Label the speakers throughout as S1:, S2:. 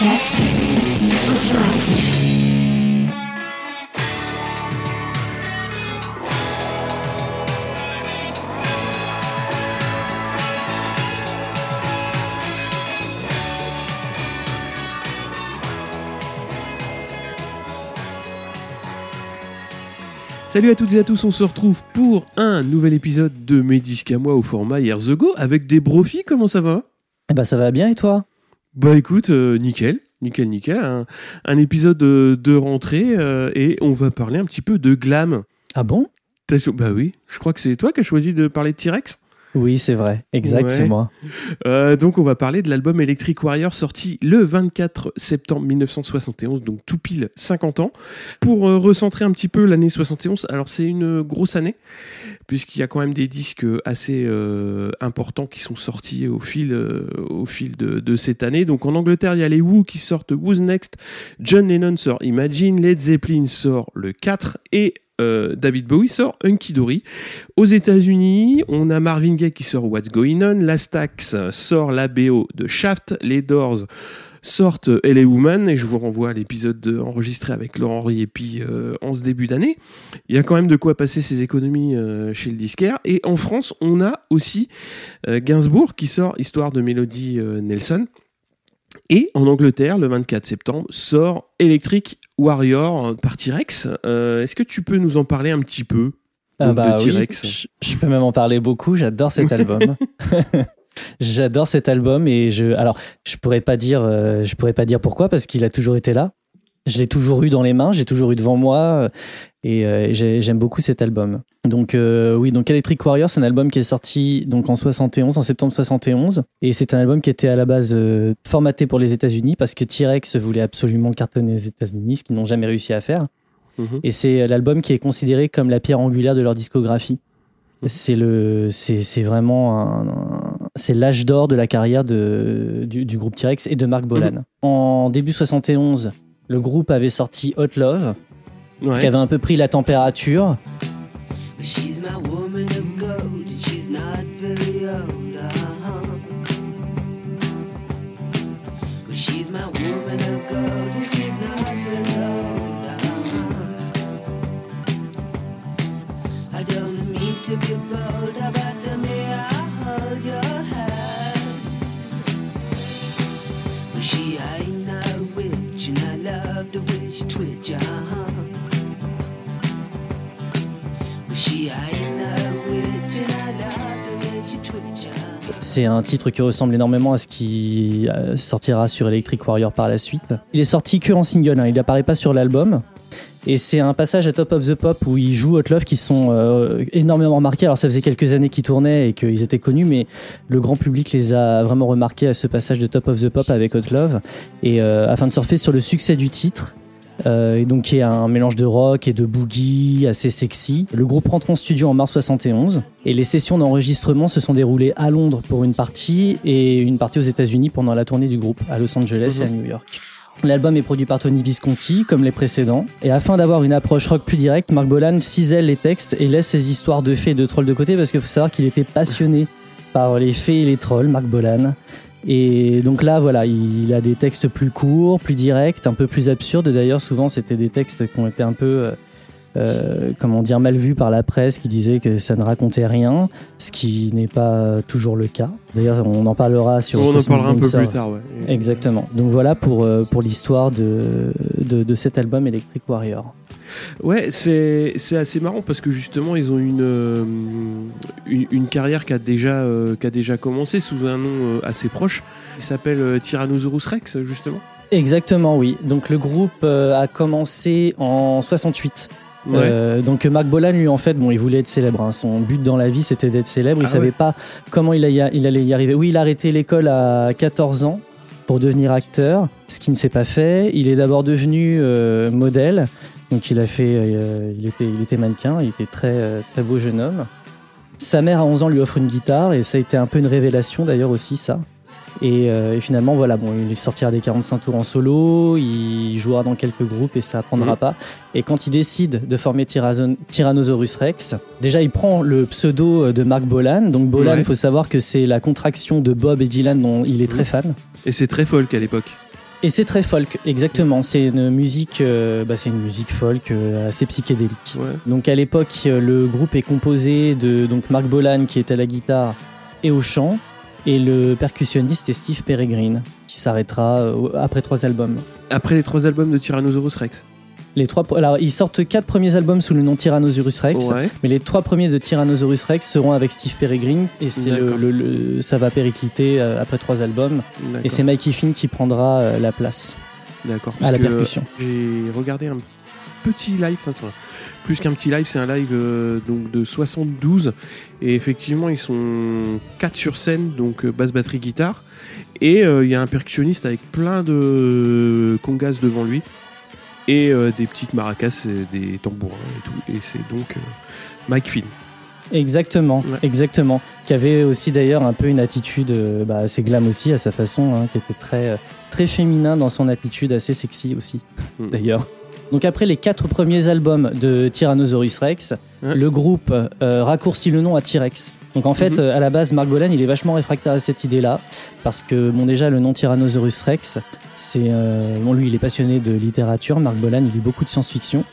S1: podcast audioactif.
S2: Salut à toutes et à tous, on se retrouve pour un nouvel épisode de Mes disques à moi au format Years Ago avec des brofis, comment ça va?
S3: Eh ben ça va bien et toi?
S2: Bah écoute, euh, nickel, nickel, nickel, un, un épisode de, de rentrée euh, et on va parler un petit peu de glam.
S3: Ah bon?
S2: Bah oui, je crois que c'est toi qui as choisi de parler de T-Rex
S3: Oui, c'est vrai. Exact,
S2: Ouais.
S3: c'est moi.
S2: Euh, donc on va parler de l'album Electric Warrior sorti le 24 septembre 1971, donc tout pile 50 ans. Pour euh, recentrer un petit peu l'année 71, alors c'est une grosse année, puisqu'il y a quand même des disques assez euh, importants qui sont sortis au fil, au fil de, de cette année. Donc en Angleterre, il y a les Who qui sortent Who's Next, John Lennon sort Imagine, Led Zeppelin sort le 4 et euh, David Bowie sort Hunky Dory. Aux États-Unis, on a Marvin Gaye qui sort What's Going On, Lastax sort la BO de Shaft, les Doors sortent LA Woman et je vous renvoie à l'épisode de- enregistré avec Laurent Riepi euh, en ce début d'année. Il y a quand même de quoi passer ses économies euh, chez le disquaire et en France, on a aussi euh, Gainsbourg qui sort Histoire de Mélodie Nelson. Et en Angleterre, le 24 septembre, sort Electric Warrior euh, par T-Rex. Euh, Est-ce que tu peux nous en parler un petit peu
S3: Ah bah
S2: de
S3: oui,
S2: T-Rex?
S3: je, je peux même en parler beaucoup. J'adore cet album. J'adore cet album et je alors je pourrais pas dire euh, je pourrais pas dire pourquoi parce qu'il a toujours été là. Je l'ai toujours eu dans les mains, j'ai toujours eu devant moi euh, et euh, j'ai- j'aime beaucoup cet album. Donc euh, oui, donc Electric Warrior, c'est un album qui est sorti donc en 71, en septembre 71 et c'est un album qui était à la base euh, formaté pour les États-Unis parce que T-Rex voulait absolument cartonner aux États-Unis, ce qu'ils n'ont jamais réussi à faire.
S2: Mhm.
S3: Et c'est l'album qui est considéré comme la pierre angulaire de leur discographie.
S2: Mhm.
S3: C'est le, c'est vraiment un, un- c'est l'âge d'or de la carrière de, du, du groupe T-Rex et de Mark Bolan.
S2: Mhm.
S3: En début 71, le groupe avait sorti Hot Love,
S2: Ouais.
S3: qui avait un peu pris la température.
S4: But she's my woman
S3: C'est un titre qui ressemble énormément à ce qui euh, sortira sur Electric Warrior par la suite. Il est sorti que en single, hein, il n'apparaît pas sur l'album. Et c'est un passage à Top of the Pop où ils jouent Hot Love qui sont euh, énormément remarqués. Alors ça faisait quelques années qu'ils tournaient et qu'ils étaient connus, mais le grand public les a vraiment remarqués à ce passage de Top of the Pop avec Hot Love. Et euh, afin de surfer sur le succès du titre, euh, et donc qui est un mélange de rock et de boogie assez sexy. Le groupe rentre en studio en mars 71 et les sessions d'enregistrement se sont déroulées à Londres pour une partie et une partie aux États-Unis pendant la tournée du groupe à Los Angeles et à New York. L'album est produit par Tony Visconti, comme les précédents. Et afin d'avoir une approche rock plus directe, Mark Bolan cisèle les textes et laisse ses histoires de fées et de trolls de côté parce qu'il faut savoir qu'il était passionné par les fées et les trolls, Mark Bolan. Et donc là, voilà, il a des textes plus courts, plus directs, un peu plus absurdes. D'ailleurs, souvent, c'était des textes qui ont été un peu, euh, euh, comment dire, mal vus par la presse, qui disait que ça ne racontait rien, ce qui n'est pas toujours le cas. D'ailleurs, on en parlera sur.
S2: On en parlera un peu plus tard, ouais.
S3: Exactement. Donc voilà pour, euh, pour l'histoire de, de, de cet album Electric Warrior.
S2: Ouais, c'est c'est assez marrant parce que justement ils ont une euh, une, une carrière qui a déjà euh, qui a déjà commencé sous un nom euh, assez proche. Il s'appelle Tyrannosaurus Rex justement.
S3: Exactement, oui. Donc le groupe a commencé en 68.
S2: Ouais.
S3: Euh, donc Mark Bolan, lui, en fait, bon, il voulait être célèbre. hein. Son but dans la vie, c'était d'être célèbre. Il
S2: Ah
S3: savait
S2: ouais.
S3: pas comment il, a- il allait y arriver. Oui, il a arrêté l'école à 14 ans pour devenir acteur, ce qui ne s'est pas fait. Il est d'abord devenu euh, modèle. Donc il a fait, euh, il était, il était mannequin. Il était très, euh, très beau jeune homme. Sa mère à 11 ans lui offre une guitare et ça a été un peu une révélation d'ailleurs aussi ça. Et, euh, et finalement, voilà, bon, il sortira des 45 tours en solo, il jouera dans quelques groupes et ça apprendra
S2: Mhm.
S3: pas. Et quand il décide de former Tyranno- Tyrannosaurus Rex, déjà il prend le pseudo de Mark Bolan. Donc Bolan, il
S2: Ouais.
S3: faut savoir que c'est la contraction de Bob et Dylan dont il est très fan.
S2: Et c'est très folk à l'époque.
S3: Et c'est très folk, exactement. C'est une musique, euh, bah, c'est une musique folk euh, assez psychédélique.
S2: Ouais.
S3: Donc à l'époque, euh, le groupe est composé de donc Marc Bolan qui est à la guitare et au chant, et le percussionniste est Steve Peregrine qui s'arrêtera après trois albums.
S2: Après les trois albums de Tyrannosaurus Rex.
S3: Les trois, alors ils sortent quatre premiers albums sous le nom Tyrannosaurus Rex,
S2: Ouais.
S3: mais les trois premiers de Tyrannosaurus Rex seront avec Steve Peregrine et c'est le,
S2: D'accord.
S3: le- le- ça va péricliter euh, après trois albums et c'est Mikey Finn qui prendra euh, la place
S2: D'accord.
S3: à la percussion.
S2: J'ai regardé un petit live, enfin, plus qu'un petit live, c'est un live euh, donc de 72 et effectivement ils sont quatre sur scène, donc basse, batterie, guitare et euh, il y a un percussionniste avec plein de congas devant lui et euh, des petites maracas, et des tambourins et tout et c'est donc euh, Mike Finn.
S3: Exactement,
S2: Ouais.
S3: exactement. Qui avait aussi d'ailleurs un peu une attitude euh, bah, assez glam aussi à sa façon, hein, qui était très, très féminin dans son attitude, assez sexy aussi
S2: Mm.
S3: d'ailleurs. Donc après les quatre premiers albums de Tyrannosaurus Rex,
S2: Ouais.
S3: le groupe euh, raccourcit le nom à T-Rex. Donc en fait,
S2: Mhm.
S3: à la base, Mark Bolan, il est vachement réfractaire à cette idée-là, parce que bon déjà le nom Tyrannosaurus Rex, c'est euh, bon lui il est passionné de littérature, Mark Bolan il lit beaucoup de science-fiction,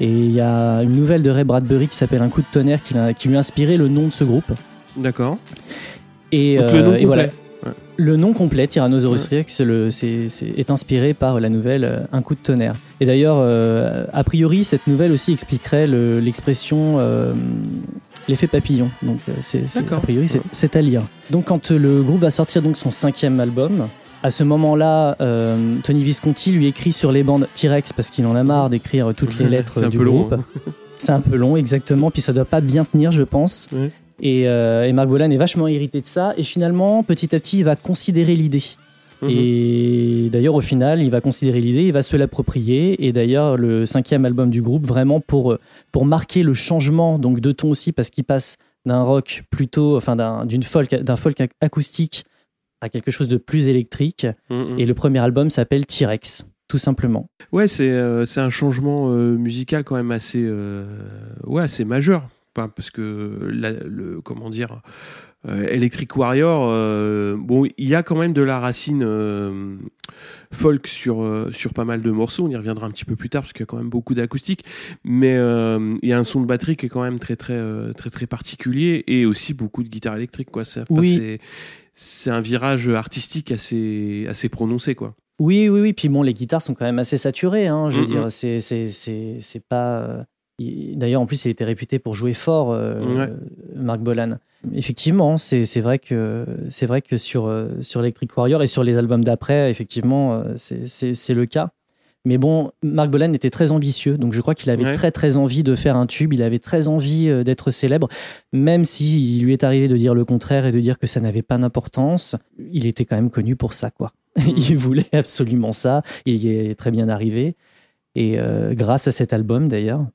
S3: et il y a une nouvelle de Ray Bradbury qui s'appelle Un coup de tonnerre qui, lui a inspiré le nom de ce groupe.
S2: D'accord.
S3: Et,
S2: Donc, le nom
S3: euh, et voilà.
S2: Ouais.
S3: Le nom complet, Tyrannosaurus Rex, le- est inspiré par la nouvelle euh, Un coup de tonnerre. Et d'ailleurs, euh, a priori, cette nouvelle aussi expliquerait le- l'expression euh, l'effet papillon. Donc, euh, a priori, c'est,
S2: Ouais.
S3: à lire. Donc, quand euh, le groupe va sortir donc son cinquième album, à ce moment-là, euh, Tony Visconti lui écrit sur les bandes T-Rex parce qu'il en a marre d'écrire toutes les lettres du
S2: long,
S3: groupe.
S2: hein.
S3: C'est un peu long, exactement. Puis ça doit pas bien tenir, je pense.
S2: Ouais.
S3: Et, euh, et Bolan est vachement irrité de ça. Et finalement, petit à petit, il va considérer l'idée.
S2: Mhm.
S3: Et d'ailleurs, au final, il va considérer l'idée, il va se l'approprier. Et d'ailleurs, le cinquième album du groupe, vraiment pour, pour marquer le changement donc de ton aussi, parce qu'il passe d'un rock plutôt, enfin d'un d'une folk, d'un folk ac- acoustique à quelque chose de plus électrique.
S2: Mhm.
S3: Et le premier album s'appelle T-Rex, tout simplement.
S2: Ouais, c'est euh, un changement euh, musical quand même assez euh, ouais, assez majeur parce que la- le comment dire Electric Warrior euh, bon, il y a quand même de la racine euh, folk sur euh, sur pas mal de morceaux, on y reviendra un petit peu plus tard parce qu'il y a quand même beaucoup d'acoustique, mais euh, il y a un son de batterie qui est quand même très très euh, très très particulier et aussi beaucoup de guitare électrique quoi, c'est
S3: Oui.
S2: un virage artistique assez assez prononcé quoi.
S3: Oui, oui, oui. Puis bon, les guitares sont quand même assez saturées. Hein, je veux dire, c'est, c'est, c'est, c'est pas. Il- D'ailleurs, en plus, il était réputé pour jouer fort, euh,
S2: Ouais.
S3: Marc Bolan. Effectivement, c'est, vrai que c'est vrai que sur euh, sur Electric Warrior et sur les albums d'après, effectivement, euh, c'est, le cas. Mais bon, Marc Bolan était très ambitieux, donc je crois qu'il avait
S2: Ouais.
S3: très très envie de faire un tube. Il avait très envie d'être célèbre, même si il lui est arrivé de dire le contraire et de dire que ça n'avait pas d'importance. Il était quand même connu pour ça, quoi. il voulait absolument ça. Il y est très bien arrivé. Et euh, grâce à cet album, d'ailleurs,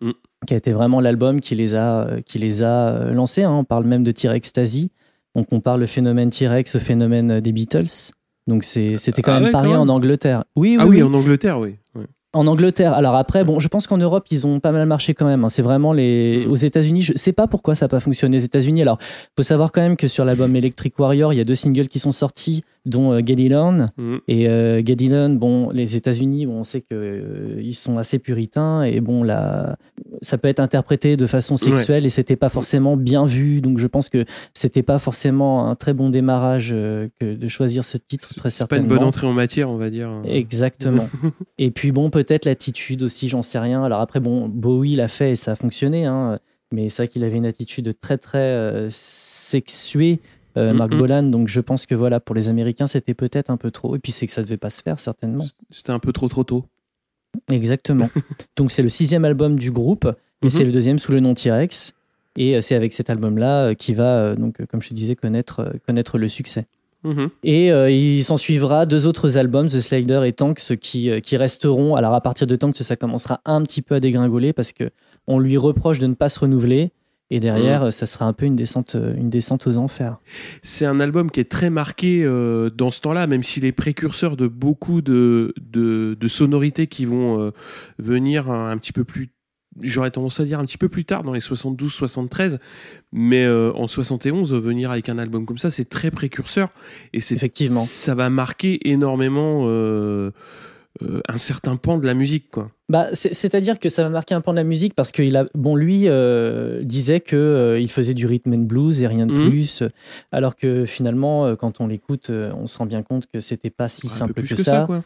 S2: Mm.
S3: qui a été vraiment l'album qui les a, euh, qui les a euh, lancés. hein. On parle même de T-Rex Stasi. On compare le phénomène T-Rex au phénomène euh, des Beatles. Donc c'était quand
S2: Ah
S3: même
S2: ouais,
S3: pareil
S2: quand
S3: en. Angleterre. Oui, oui,
S2: Ah oui,
S3: oui.
S2: en Angleterre, oui. Ouais.
S3: En Angleterre. Alors après, bon, je pense qu'en Europe, ils ont pas mal marché quand même. hein. C'est vraiment les.
S2: Mm.
S3: Aux États-Unis, je sais pas pourquoi ça n'a pas fonctionné aux États-Unis. Alors, faut savoir quand même que sur l'album Electric Warrior, il y a deux singles qui sont sortis, dont euh.
S2: Mhm.
S3: Et euh, bon, les États-Unis, bon, on sait que euh, ils sont assez puritains et bon, là, ça peut être interprété de façon sexuelle et c'était pas forcément bien vu. Donc, je pense que c'était pas forcément un très bon démarrage euh, que de choisir ce titre très
S2: C'est pas
S3: certainement.
S2: une bonne entrée en matière, on va dire.
S3: Exactement. et puis bon, peut-être l'attitude aussi, j'en sais rien. Alors après, bon, Bowie l'a fait et ça a fonctionné, hein, mais c'est vrai qu'il avait une attitude très très euh, sexuée, euh, Mark
S2: Mhm.
S3: Bolan. Donc je pense que voilà, pour les Américains, c'était peut-être un peu trop. Et puis c'est que ça devait pas se faire certainement.
S2: C'était un peu trop trop tôt.
S3: Exactement. donc c'est le sixième album du groupe, et
S2: Mhm.
S3: c'est le deuxième sous le nom T-Rex. Et euh, c'est avec cet album-là euh, qui va, euh, donc, comme je te disais, connaître, connaître le succès.
S2: Mhm.
S3: Et euh, il s'en suivra deux autres albums, The Slider et Tanks, qui, qui resteront. Alors à partir de Tanks, ça commencera un petit peu à dégringoler parce que on lui reproche de ne pas se renouveler. Et derrière, euh, ça sera un peu une descente, euh, une descente aux enfers.
S2: C'est un album qui est très marqué euh, dans ce temps-là, même s'il est précurseur de beaucoup de, de, de sonorités qui vont euh, venir un, un petit peu plus j'aurais tendance à dire un petit peu plus tard, dans les 72-73, mais euh, en 71, venir avec un album comme ça, c'est très précurseur et c'est
S3: Effectivement.
S2: ça va marquer énormément euh, un certain pan de la musique, quoi.
S3: Bah, c'est- c'est-à-dire que ça va marquer un pan de la musique parce qu'il a, bon, lui euh, disait que euh, il faisait du rhythm and blues et rien de
S2: Mhm.
S3: plus, alors que finalement, quand on l'écoute, on se rend bien compte que c'était pas si
S2: un peu
S3: simple
S2: plus
S3: que,
S2: que,
S3: ça.
S2: ça, quoi.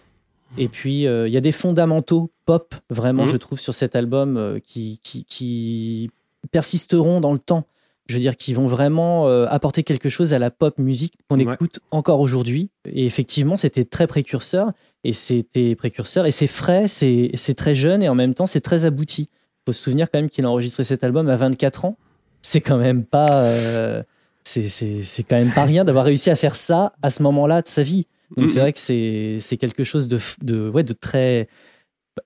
S3: Et puis, euh, il y a des fondamentaux pop, vraiment,
S2: Mhm.
S3: je trouve, sur cet album euh, qui, qui, qui persisteront dans le temps. Je veux dire, qui vont vraiment euh, apporter quelque chose à la pop musique qu'on
S2: Ouais.
S3: écoute encore aujourd'hui. Et effectivement, c'était très précurseur. Et c'était précurseur. Et c'est frais, c'est très jeune et en même temps, c'est très abouti. Il faut se souvenir quand même qu'il a enregistré cet album à 24 ans. C'est quand même pas. euh, c'est quand même pas rien d'avoir réussi à faire ça à ce moment-là de sa vie. Donc c'est vrai que c'est quelque chose de, de, ouais, de très,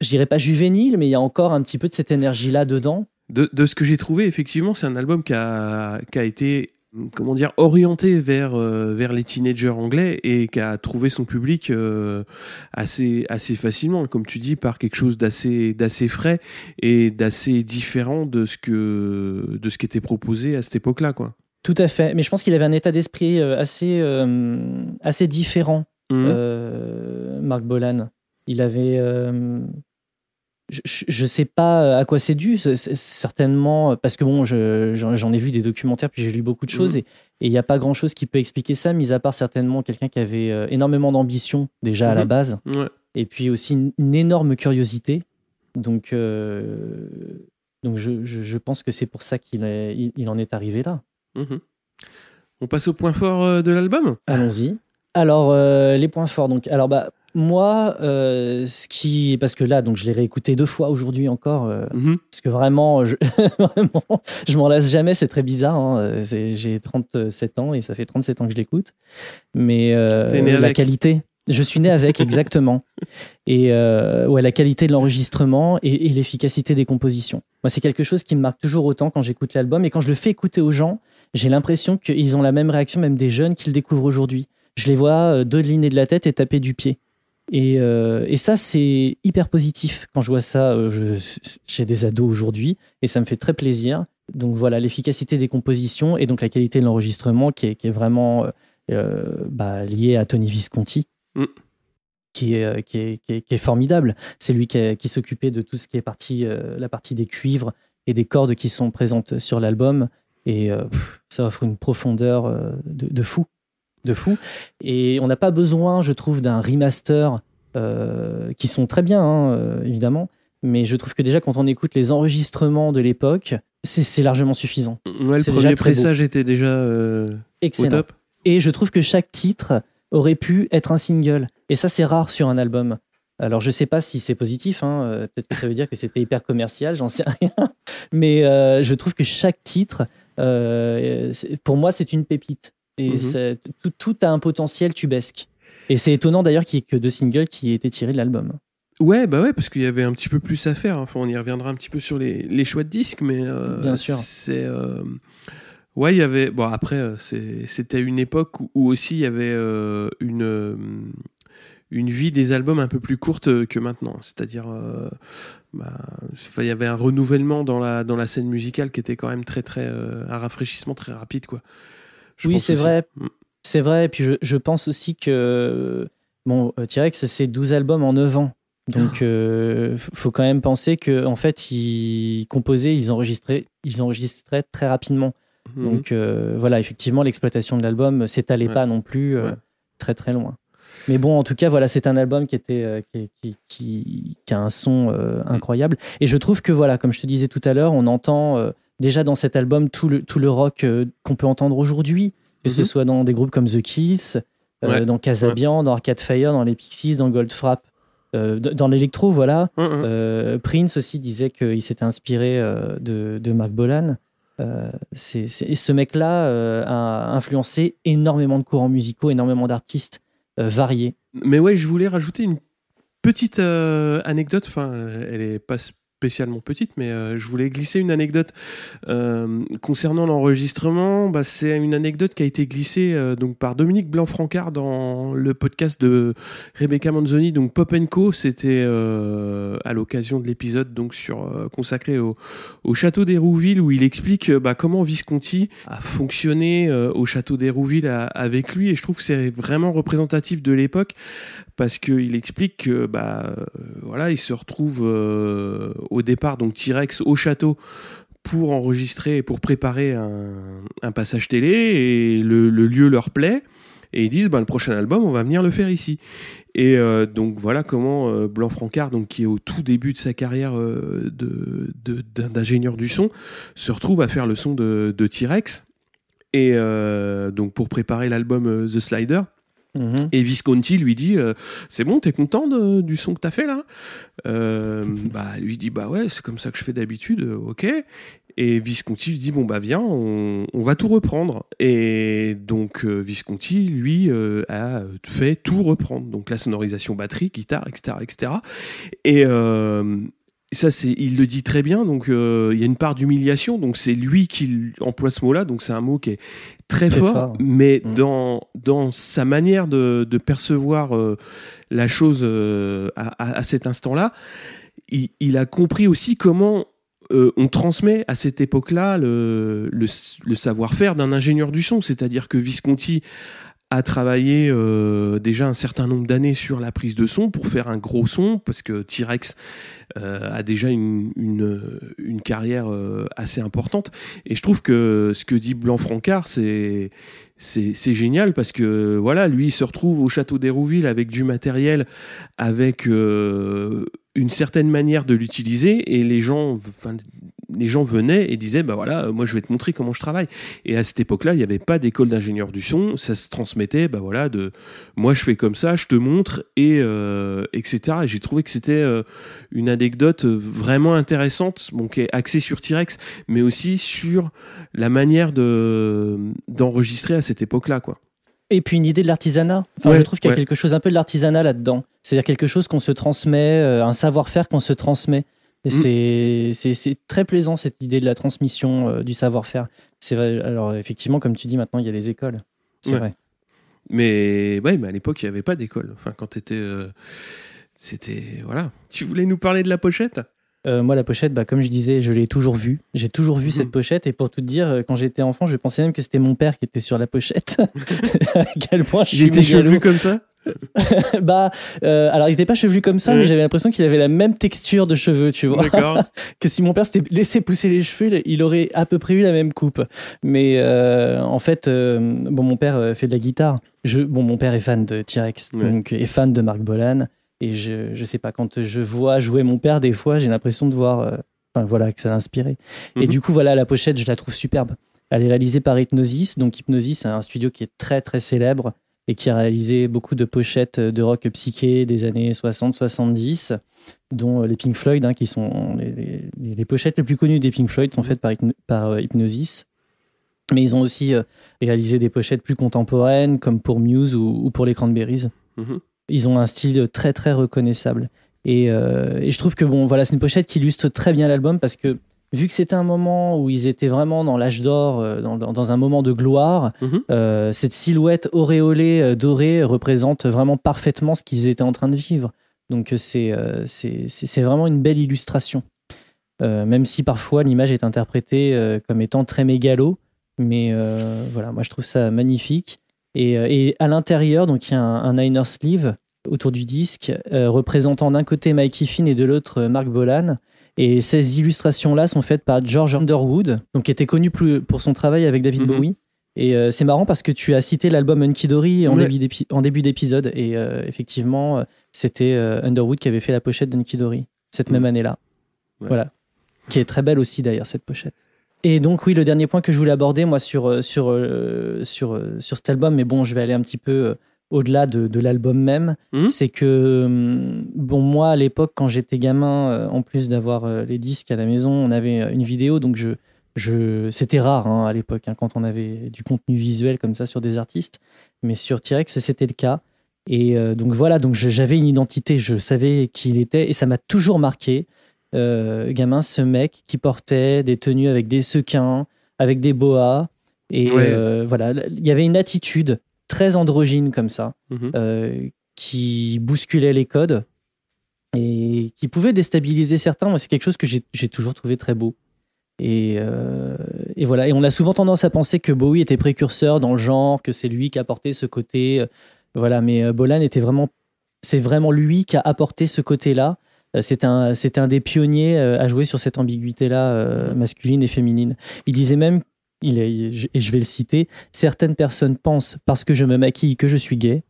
S3: je dirais pas juvénile, mais il y a encore un petit peu de cette énergie-là dedans.
S2: De, de ce que j'ai trouvé, effectivement, c'est un album qui a, qui a été comment dire orienté vers euh, vers les teenagers anglais et qui a trouvé son public euh, assez assez facilement comme tu dis par quelque chose d'assez d'assez frais et d'assez différent de ce que de ce qui était proposé à cette époque-là quoi.
S3: Tout à fait. Mais je pense qu'il avait un état d'esprit euh, assez, euh, assez différent, euh, Marc Bolan. Il avait. Euh, je- je sais pas à quoi c'est dû, certainement parce que bon, je- j'en ai vu des documentaires, puis j'ai lu beaucoup de choses,
S2: Mhm.
S3: et et il n'y a pas grand chose qui peut expliquer ça, mis à part certainement quelqu'un qui avait euh, énormément d'ambition déjà à la
S2: Mhm.
S3: base,
S2: Ouais.
S3: et puis aussi une, une énorme curiosité. Donc, euh, donc je, je- je pense que c'est pour ça qu'il est- il- il en est arrivé là.
S2: Mhm. On passe au point fort euh, de l'album?
S3: Allons-y. Alors, euh, les points forts. Donc, alors, bah, moi, euh, ce qui. Parce que là, donc, je l'ai réécouté deux fois aujourd'hui encore. euh,
S2: Mhm.
S3: parce que vraiment, je, vraiment, je m'en lasse jamais. C'est très bizarre. hein, euh, J'ai 37 ans et ça fait 37 ans que je l'écoute. Mais euh, la
S2: avec.
S3: qualité. Je suis né avec, exactement. Et ouais, la qualité de l'enregistrement et, et l'efficacité des compositions. Moi, c'est quelque chose qui me marque toujours autant quand j'écoute l'album. Et quand je le fais écouter aux gens, j'ai l'impression qu'ils ont la même réaction, même des jeunes qui le découvrent aujourd'hui. Je les vois euh, dodeliner de la tête et taper du pied. Et, euh, et ça, c'est hyper positif. Quand je vois ça, euh, je- j'ai des ados aujourd'hui et ça me fait très plaisir. Donc voilà, l'efficacité des compositions et donc la qualité de l'enregistrement qui est, qui est vraiment euh, euh, bah, liée à Tony Visconti,
S2: Mm.
S3: qui, est, euh, qui, est, qui, est, qui est formidable. C'est lui qui, s'occupait de tout ce qui est partie, euh, la partie des cuivres et des cordes qui sont présentes sur l'album. Et euh, pff, ça offre une profondeur euh, de, de fou. De fou. Et on n'a pas besoin, je trouve, d'un remaster euh, qui sont très bien, hein, euh, évidemment. Mais je trouve que déjà, quand on écoute les enregistrements de l'époque, c'est largement suffisant.
S2: Ouais, le premier
S3: beau.
S2: pressage était déjà euh, au top.
S3: Et je trouve que chaque titre aurait pu être un single. Et ça, c'est rare sur un album. Alors, je sais pas si c'est positif. hein, Peut-être que ça veut dire que c'était hyper commercial, j'en sais rien. Mais euh, je trouve que chaque titre, euh, pour moi, c'est une pépite. Et c'est- tout, tout a un potentiel tubesque. Et c'est étonnant d'ailleurs qu'il n'y ait que deux singles qui aient été tirés de l'album.
S2: Ouais, bah ouais, parce qu'il y avait un petit peu plus à faire. Enfin, on y reviendra un petit peu sur les, les choix de disques, mais euh,
S3: Bien sûr.
S2: C'est euh, ouais, il y avait. Bon, après, euh, c'était une époque où, où aussi il y avait euh, une une vie des albums un peu plus courte que maintenant. C'est-à-dire, euh, bah, il y avait un renouvellement dans la dans la scène musicale qui était quand même très très euh, un rafraîchissement très rapide, quoi. Je
S3: oui, c'est vrai.
S2: Mm.
S3: C'est vrai. Et puis, je, je pense aussi que. Bon, euh, T-Rex, c'est 12 albums en 9 ans. Donc, euh, f- faut quand même penser qu'en en fait, ils composaient, ils enregistraient, ils enregistraient très rapidement.
S2: Mhm.
S3: Donc, euh, voilà, effectivement, l'exploitation de l'album s'étalait
S2: Ouais.
S3: pas non plus euh,
S2: Ouais.
S3: très très loin. Mais bon, en tout cas, voilà, c'est un album qui était euh, qui, qui, qui- qui a un son euh, incroyable. Et je trouve que voilà, comme je te disais tout à l'heure, on entend euh, déjà dans cet album tout le tout le rock euh, qu'on peut entendre aujourd'hui, que ce
S2: Mhm.
S3: soit dans des groupes comme The Kiss, euh,
S2: Ouais.
S3: dans Casabian, dans Arcade Fire, dans les Pixies, dans Goldfrapp, euh, dans l'électro, voilà. Prince aussi disait qu'il s'était inspiré de, de Mark Bolan. Et ce mec-là a influencé énormément de courants musicaux, énormément d'artistes variés.
S2: Mais ouais, je voulais rajouter une petite anecdote. Enfin, elle est pas spécialement petite, mais euh, je voulais glisser une anecdote euh, concernant l'enregistrement. Bah, c'est une anecdote qui a été glissée euh, donc par Dominique Blanc-Francard dans le podcast de Rebecca Manzoni, donc Pop Co. C'était à l'occasion de l'épisode donc sur consacré au, au château d'Hérouville où il explique bah, comment Visconti a fonctionné au château d'Hérouville avec lui et je trouve que c'est vraiment représentatif de l'époque parce qu'il explique que bah voilà il se retrouve euh, au départ donc T-Rex au château pour enregistrer pour préparer un, passage télé et le, lieu leur plaît. Et ils disent bah, le prochain album on va venir le faire ici. Et euh, donc voilà comment euh, Blanc Francard donc qui est au tout début de sa carrière euh, d'ingénieur du son se retrouve à faire le son de, de T-Rex. Et donc pour préparer l'album The Slider
S3: Mhm.
S2: et Visconti lui dit euh, C'est bon, t'es content de- du son que t'as fait là? Euh, Bah, lui dit Bah ouais, c'est comme ça que je fais d'habitude, euh, ok. Et Visconti lui dit Bon, bah viens, on, on va tout reprendre. Et donc, euh, Visconti, lui, a fait tout reprendre. Donc, la sonorisation batterie, guitare, etc. etc. Et. ça, c'est, il le dit très bien. Donc, euh, il y a une part d'humiliation. Donc, c'est lui qui emploie ce mot-là. Donc, c'est un mot qui est très,
S3: Très
S2: fort,
S3: fort.
S2: mais
S3: Mm.
S2: dans dans sa manière de, de percevoir euh, la chose euh, à, à- à cet instant-là, il, il a compris aussi comment euh, on transmet à cette époque-là le, le, le savoir-faire d'un ingénieur du son. C'est-à-dire que Visconti a travaillé euh, déjà un certain nombre d'années sur la prise de son pour faire un gros son, parce que T-Rex euh, a déjà une, une, carrière euh, assez importante. Et je trouve que ce que dit Blanc-Francard, c'est c'est c'est génial parce que voilà, lui il se retrouve au château d'Hérouville avec du matériel, avec une certaine manière de l'utiliser et les gens, les gens venaient et disaient bah voilà, moi je vais te montrer comment je travaille. Et à cette époque-là, il n'y avait pas d'école d'ingénieur du son, ça se transmettait bah voilà de moi je fais comme ça, je te montre et euh, etc. Et j'ai trouvé que c'était euh, une anecdote vraiment intéressante, bon qui est axée sur T-Rex, mais aussi sur la manière de d'enregistrer à cette époque-là quoi.
S3: Et puis une idée de l'artisanat. Enfin,
S2: Ouais,
S3: je trouve qu'il y a
S2: ouais.
S3: quelque chose un peu de l'artisanat là-dedans. C'est-à-dire quelque chose qu'on se transmet, euh, un savoir-faire qu'on se transmet. Et
S2: Mm.
S3: c'est- très plaisant cette idée de la transmission euh, du savoir-faire. C'est. Alors effectivement, comme tu dis, maintenant il y a les écoles. C'est
S2: Ouais.
S3: vrai.
S2: Mais ouais, mais à l'époque, il n'y avait pas d'école. Enfin, quand t'étais. euh, C'était. Voilà. Tu voulais nous parler de la pochette?
S3: Euh, moi, la pochette, bah, comme je disais, je l'ai toujours vue. J'ai toujours vu
S2: Mhm.
S3: cette pochette. Et pour tout dire, euh, quand j'étais enfant, je pensais même que c'était mon père qui était sur la pochette. à quel point je
S2: Il
S3: suis
S2: était chevelu
S3: mégalo.
S2: comme ça?
S3: bah, euh, alors il n'était pas chevelu comme ça, mais j'avais l'impression qu'il avait la même texture de cheveux, tu vois. Que si mon père s'était laissé pousser les cheveux, il aurait à peu près eu la même coupe. Mais euh, en fait, euh, bon, mon père fait de la guitare. Je, bon, mon père est fan de T-Rex,
S2: Ouais.
S3: donc est fan de Marc Bolan. Et je, je sais pas, quand je vois jouer mon père, des fois, j'ai l'impression de voir, enfin voilà, que ça l'a inspiré. Et
S2: Mhm.
S3: du coup, voilà, la pochette, je la trouve superbe. Elle est réalisée par Hypnosis. Donc Hypnosis, c'est un studio qui est très très célèbre et qui a réalisé beaucoup de pochettes de rock psyché des années 60-70, dont euh, les Pink Floyd, hein, qui sont les, les- les pochettes les plus connues des Pink Floyd sont faites par, euh, Hypnosis. Mais ils ont aussi euh, réalisé des pochettes plus contemporaines, comme pour Muse ou, ou pour les Cranberries.
S2: Mhm.
S3: Ils ont un style très très reconnaissable. Et, euh, et je trouve que bon, voilà, c'est une pochette qui illustre très bien l'album parce que vu que c'était un moment où ils étaient vraiment dans l'âge d'or, euh, dans, un moment de gloire,
S2: Mhm.
S3: euh, cette silhouette auréolée euh, dorée représente vraiment parfaitement ce qu'ils étaient en train de vivre. Donc c'est euh, c'est vraiment une belle illustration. Euh, même si parfois l'image est interprétée comme étant très mégalo, mais voilà, moi je trouve ça magnifique. Et, et à l'intérieur, donc il y a un, un inner sleeve autour du disque, représentant d'un côté Mikey Finn et de l'autre Mark Bolan. Et ces illustrations-là sont faites par George Underwood, donc qui était connu plus pour son travail avec David
S2: Mhm.
S3: Bowie. Et euh, c'est marrant parce que tu as cité l'album Unky Dory en
S2: Ouais.
S3: début d'épisode. Et euh, effectivement, euh, c'était Underwood qui avait fait la pochette d'Unky Dory cette
S2: Mhm.
S3: même année-là.
S2: Ouais.
S3: Voilà. Qui est très belle aussi d'ailleurs, cette pochette. Et donc, oui, le dernier point que je voulais aborder, moi, sur, sur, sur, sur cet album, mais bon, je vais aller un petit peu au-delà de, de l'album même,
S2: Mhm.
S3: c'est que, hum, bon, moi, à l'époque, quand j'étais gamin, euh, en plus d'avoir euh, les disques à la maison, on avait euh, une vidéo, donc je, je, c'était rare hein, à l'époque, hein, quand on avait du contenu visuel comme ça sur des artistes, mais sur T-Rex, c'était le cas. Et euh, donc voilà, donc j'avais une identité, je savais qui il était, et ça m'a toujours marqué. euh, gamin, ce mec qui portait des tenues avec des sequins, avec des boas. Et
S2: Ouais.
S3: euh, voilà, il y avait une attitude très androgyne comme ça,
S2: Mhm.
S3: euh, qui bousculait les codes et qui pouvait déstabiliser certains. Moi, c'est quelque chose que j'ai toujours trouvé très beau. Et, euh, et voilà. Et on a souvent tendance à penser que Bowie était précurseur dans le genre, que c'est lui qui a apporté ce côté. euh, voilà. Mais Bolan était vraiment, c'est vraiment lui qui a apporté ce côté-là. C'est un, un des pionniers à jouer sur cette ambiguïté-là masculine et féminine. Il disait même, il est, je- et je vais le citer, certaines personnes pensent parce que je me maquille que je suis gay,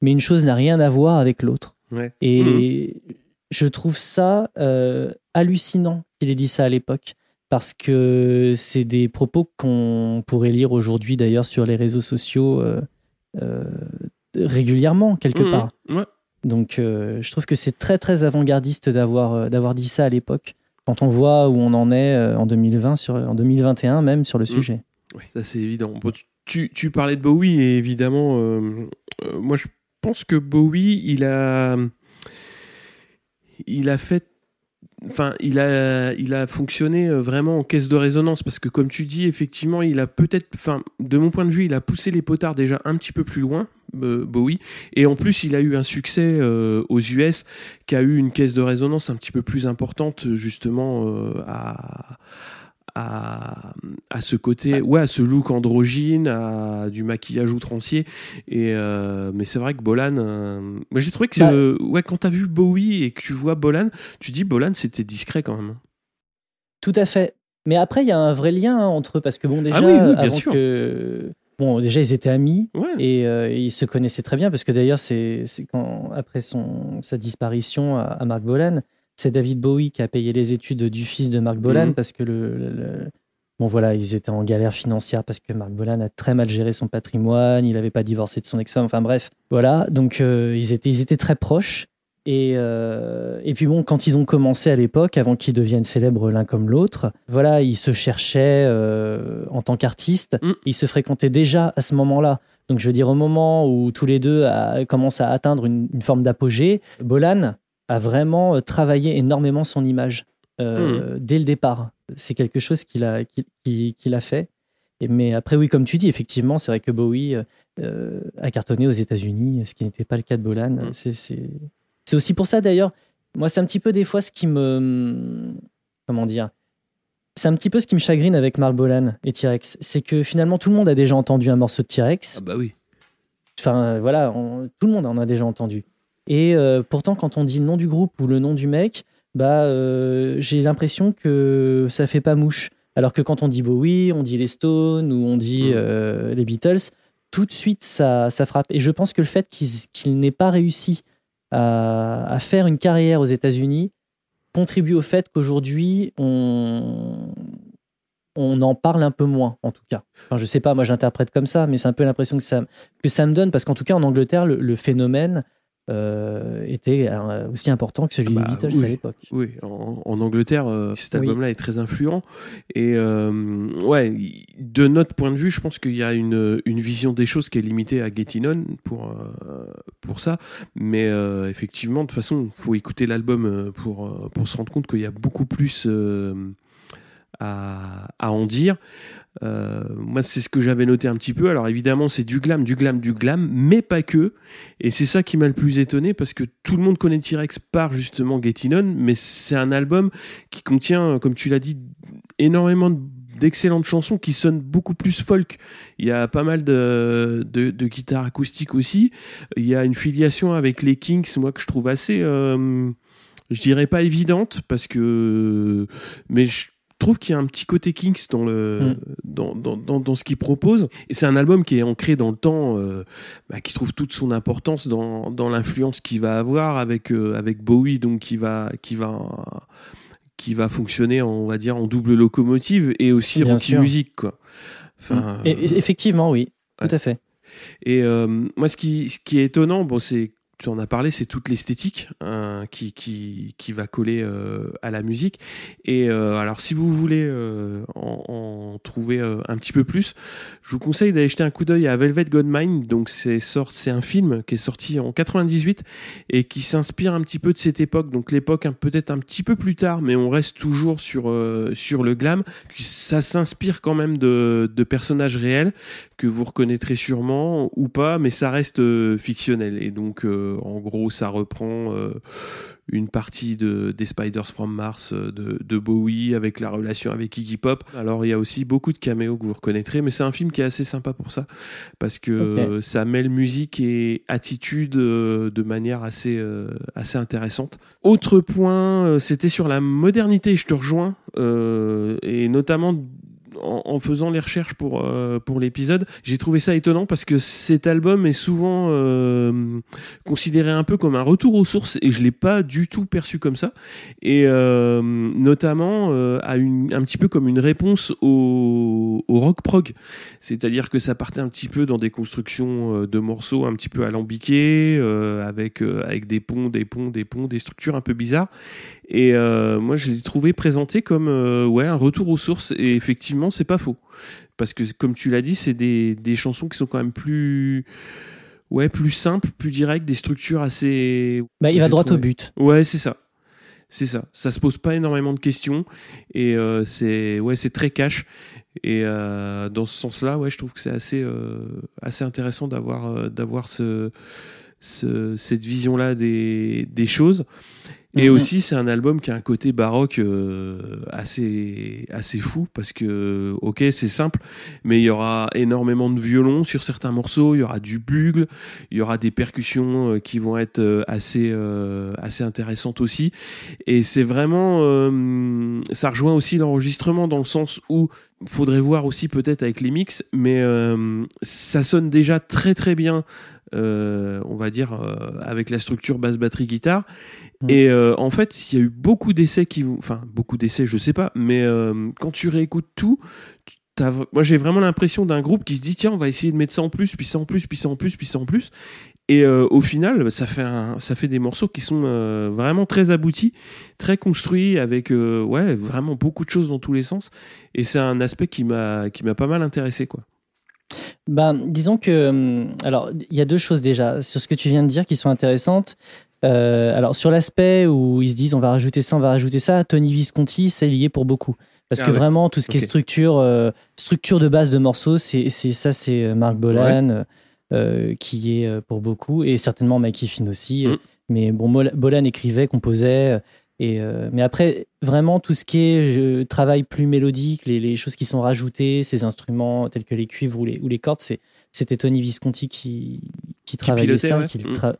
S3: mais une chose n'a rien à voir avec l'autre.
S2: Ouais.
S3: Et je trouve ça euh, hallucinant qu'il ait dit ça à l'époque. Parce que c'est des propos qu'on pourrait lire aujourd'hui d'ailleurs sur les réseaux sociaux euh, euh, régulièrement, quelque
S2: Mhm.
S3: part.
S2: Ouais.
S3: Donc je trouve que c'est très très avant-gardiste d'avoir d'avoir dit ça à l'époque. Quand on voit où on en est euh, en 2020, sur, en 2021 même sur le sujet.
S2: Oui, ça c'est évident. Bon, tu- tu, parlais de Bowie et évidemment, euh, euh, moi je pense que Bowie, il a, il a fait, enfin, il a, il a fonctionné vraiment en caisse de résonance parce que comme tu dis, effectivement, il a peut-être, enfin, de mon point de vue, il a poussé les potards déjà un petit peu plus loin. Euh, Bowie et en plus il a eu un succès euh, aux US qui a eu une caisse de résonance un petit peu plus importante justement euh, à, à, à ce côté, ouais, à ce look androgyne, à du maquillage outrancier. Et euh, mais c'est vrai que Bolan, moi j'ai trouvé que
S3: Bah-
S2: ouais, quand t'as vu Bowie et que tu vois Bolan, tu dis Bolan c'était discret quand même.
S3: Tout à fait. Mais après, il y a un vrai lien hein, entre eux parce que bon, déjà,
S2: Ah oui, oui, bien
S3: avant
S2: sûr.
S3: que. Bon, déjà, ils étaient amis.
S2: Ouais.
S3: Et euh, ils se connaissaient très bien parce que d'ailleurs, c'est quand après son, sa disparition à, à Mark Bolan, c'est David Bowie qui a payé les études du fils de Mark Bolan
S2: Mhm.
S3: parce que le, le- le- bon voilà, ils étaient en galère financière parce que Mark Bolan a très mal géré son patrimoine, il n'avait pas divorcé de son ex-femme, enfin bref, voilà. Donc euh, ils étaient ils étaient très proches. Et, euh, et puis bon, quand ils ont commencé à l'époque, avant qu'ils deviennent célèbres l'un comme l'autre, voilà, ils se cherchaient euh, en tant qu'artistes.
S2: Mm.
S3: Ils se fréquentaient déjà à ce moment-là. Donc je veux dire, au moment où tous les deux a- commencent à atteindre une, une forme d'apogée, Bolan a vraiment euh, travaillé énormément son image euh, dès le départ. C'est quelque chose qu'il a, qu'il, a fait. Mais après, oui, comme tu dis, effectivement, c'est vrai que Bowie euh, euh, a cartonné aux États-Unis, ce qui n'était pas le cas de Bolan.
S2: Mm.
S3: C'est, c'est, c'est aussi pour ça, d'ailleurs, moi, c'est un petit peu des fois ce qui me. Comment dire c'est un petit peu ce qui me chagrine avec Mark Bolan et T-Rex. C'est que finalement, tout le monde a déjà entendu un morceau de T-Rex.
S2: Ah bah oui.
S3: Enfin, euh, voilà, on- tout le monde en a déjà entendu. Et euh, pourtant, quand on dit le nom du groupe ou le nom du mec, bah, euh, j'ai l'impression que ça fait pas mouche. Alors que quand on dit Bowie, on dit les Stones ou on dit
S2: Mm.
S3: euh, les Beatles, tout de suite ça, ça frappe. Et je pense que le fait qu'il qu'il n'ait pas réussi à, à faire une carrière aux États-Unis contribue au fait qu'aujourd'hui on, on en parle un peu moins, en tout cas. Enfin, je sais pas, moi j'interprète comme ça, mais c'est un peu l'impression que ça, me donne, parce qu'en tout cas en Angleterre, le, le phénomène euh, était euh, aussi important que celui
S2: Ah bah,
S3: des Beatles
S2: oui.
S3: à l'époque.
S2: Oui, en, en Angleterre, euh, cet
S3: Oui.
S2: album-là est très influent. Et ouais, de notre point de vue, je pense qu'il y a une, une vision des choses qui est limitée à Getting On pour, pour ça. Mais effectivement, de toute façon, il faut écouter l'album pour, pour se rendre compte qu'il y a beaucoup plus à, à en dire. Euh, moi, c'est ce que j'avais noté un petit peu. Alors évidemment, c'est du glam, du glam, du glam, mais pas que. Et c'est ça qui m'a le plus étonné parce que tout le monde connaît T-Rex par justement Getting On, mais c'est un album qui contient, comme tu l'as dit, énormément de- d'excellentes chansons qui sonnent beaucoup plus folk. Il y a pas mal de, de, de guitares acoustiques aussi. Il y a une filiation avec les Kings, moi que je trouve assez, euh, je dirais pas évidente parce que, mais je trouve qu'il y a un petit côté Kings dans le
S3: Mm.
S2: dans, dans, dans, dans ce qu'il propose et c'est un album qui est ancré dans le temps euh, bah, qui trouve toute son importance dans, dans l'influence qu'il va avoir avec euh, avec Bowie donc qui va qui va qui va fonctionner on va dire en double locomotive et aussi
S3: Bien
S2: anti musique quoi enfin
S3: et- effectivement, oui,
S2: ouais.
S3: tout à fait.
S2: et euh, moi, ce qui, ce qui est étonnant, bon, c'est tu en as parlé, c'est toute l'esthétique hein, qui, qui, qui va coller euh, à la musique. Et euh, alors, si vous voulez euh, en, trouver un petit peu plus, je vous conseille d'aller jeter un coup d'œil à Velvet Goldmine. Donc, c'est un film qui est sorti en 98 et qui s'inspire un petit peu de cette époque. Donc, l'époque peut-être un petit peu plus tard, mais on reste toujours sur sur le glam. Ça s'inspire quand même de, de personnages réels que vous reconnaîtrez sûrement ou pas, mais ça reste euh, fictionnel. Et donc, euh, en gros, ça reprend euh, une partie de, des Spiders from Mars de, de Bowie avec la relation avec Iggy Pop. Alors, il y a aussi beaucoup de caméos que vous reconnaîtrez, mais c'est un film qui est assez sympa pour ça, parce que ça mêle musique et attitude de manière assez, assez intéressante. Autre point, c'était sur la modernité, je te rejoins, et notamment en, faisant les recherches pour, euh, pour l'épisode, j'ai trouvé ça étonnant parce que cet album est souvent euh, considéré un peu comme un retour aux sources et je l'ai pas du tout perçu comme ça. Et euh, notamment euh, à une, un petit peu comme une réponse au, au rock prog. C'est-à-dire que ça partait un petit peu dans des constructions euh, de morceaux un petit peu alambiqués, euh, avec, euh, avec des ponts, des ponts, des ponts, des structures un peu bizarres. Et euh, moi, je l'ai trouvé présenté comme euh, ouais, un retour aux sources. Et effectivement, c'est pas faux. Parce que, comme tu l'as dit, c'est des, des chansons qui sont quand même plus. Ouais, plus simples, plus directes, des structures assez.
S3: Bah, il va droit
S2: trouvé.
S3: au but.
S2: Ouais, c'est ça. C'est ça. Ça se pose pas énormément de questions et euh, c'est ouais, c'est très cash. Et dans ce sens-là, ouais, je trouve que c'est assez assez intéressant d'avoir d'avoir ce, ce cette vision-là des des choses. Et
S3: Mhm.
S2: aussi, c'est un album qui a un côté baroque euh, assez assez fou parce que ok, c'est simple, mais il y aura énormément de violons sur certains morceaux, il y aura du bugle, il y aura des percussions euh, qui vont être euh, assez euh, assez intéressantes aussi. Et c'est vraiment, euh, ça rejoint aussi l'enregistrement dans le sens où faudrait voir aussi peut-être avec les mix, mais euh, ça sonne déjà très très bien. Euh, on va dire euh, avec la structure basse batterie guitare.
S3: Mm.
S2: et euh, en fait il y a eu beaucoup d'essais qui vont enfin beaucoup d'essais je sais pas mais quand tu réécoutes tout tu- moi j'ai vraiment l'impression d'un groupe qui se dit tiens on va essayer de mettre ça en plus puis ça en plus puis ça en plus puis ça en plus. Et euh, au final ça fait un, ça fait des morceaux qui sont euh, vraiment très aboutis très construits avec euh, ouais vraiment beaucoup de choses dans tous les sens. Et c'est un aspect qui m'a qui m'a pas mal intéressé quoi
S3: Bah, disons que. hum, Alors, il y a deux choses déjà sur ce que tu viens de dire qui sont intéressantes. Euh, alors, sur l'aspect où ils se disent on va rajouter ça, on va rajouter ça, Tony Visconti, c'est lié pour beaucoup. Parce
S2: Ah
S3: que
S2: ouais.
S3: vraiment, tout ce qui est structure, euh, structure de base de morceaux, c'est c'est- ça, c'est euh, Marc Bolan euh, qui est euh, pour beaucoup, et certainement Mikey Finn aussi.
S2: Mm.
S3: Mais bon, Bolan écrivait, composait. Euh, Et euh, mais après, vraiment, tout ce qui est travail plus mélodique, les, les choses qui sont rajoutées, ces instruments tels que les cuivres ou les, ou les cordes, c'est- c'était Tony Visconti qui, qui travaillait
S2: pilotait,
S3: ça.
S2: ouais.
S3: qui
S2: Mm.
S3: tra-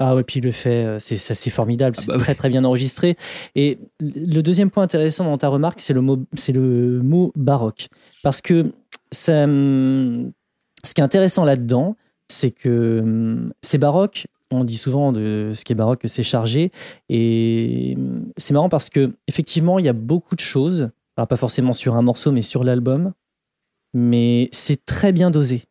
S3: Ah ouais, puis il le fait, euh, c'est c'est formidable,
S2: Ah
S3: c'est
S2: bah
S3: très très bien enregistré. Et le deuxième point intéressant dans ta remarque, c'est le mot, c'est le mot baroque, parce que ça, hum, ce qui est intéressant là-dedans, c'est que hum, c'est baroque. On dit souvent de ce qui est baroque que c'est chargé, et c'est marrant parce que effectivement, il y a beaucoup de choses. Pas forcément sur un morceau, mais sur l'album, mais c'est très bien dosé.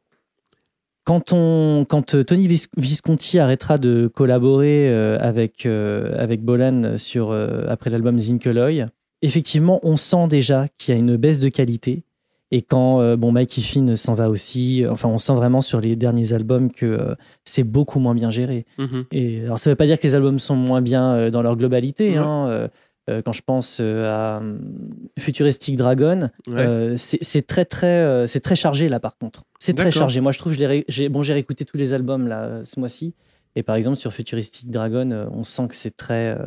S3: Quand, euh, Tony Vis- Visconti arrêtera de collaborer euh, avec, euh, avec Bolan sur, après l'album Zinkeloy, effectivement, on sent déjà qu'il y a une baisse de qualité. Et quand euh, bon, Mikey Finn s'en va aussi, euh, enfin, on sent vraiment sur les derniers albums que euh, c'est beaucoup moins bien géré.
S2: Mhm.
S3: Et alors, ça ne veut pas dire que les albums sont moins bien dans leur globalité. Hein. Quand je pense à Futuristic Dragon,
S2: Ouais.
S3: euh, c'est très très c'est très chargé là par contre. C'est très chargé. Moi je trouve je j'ai bon j'ai réécouté tous les albums là ce mois-ci et par exemple sur Futuristic Dragon on sent que c'est très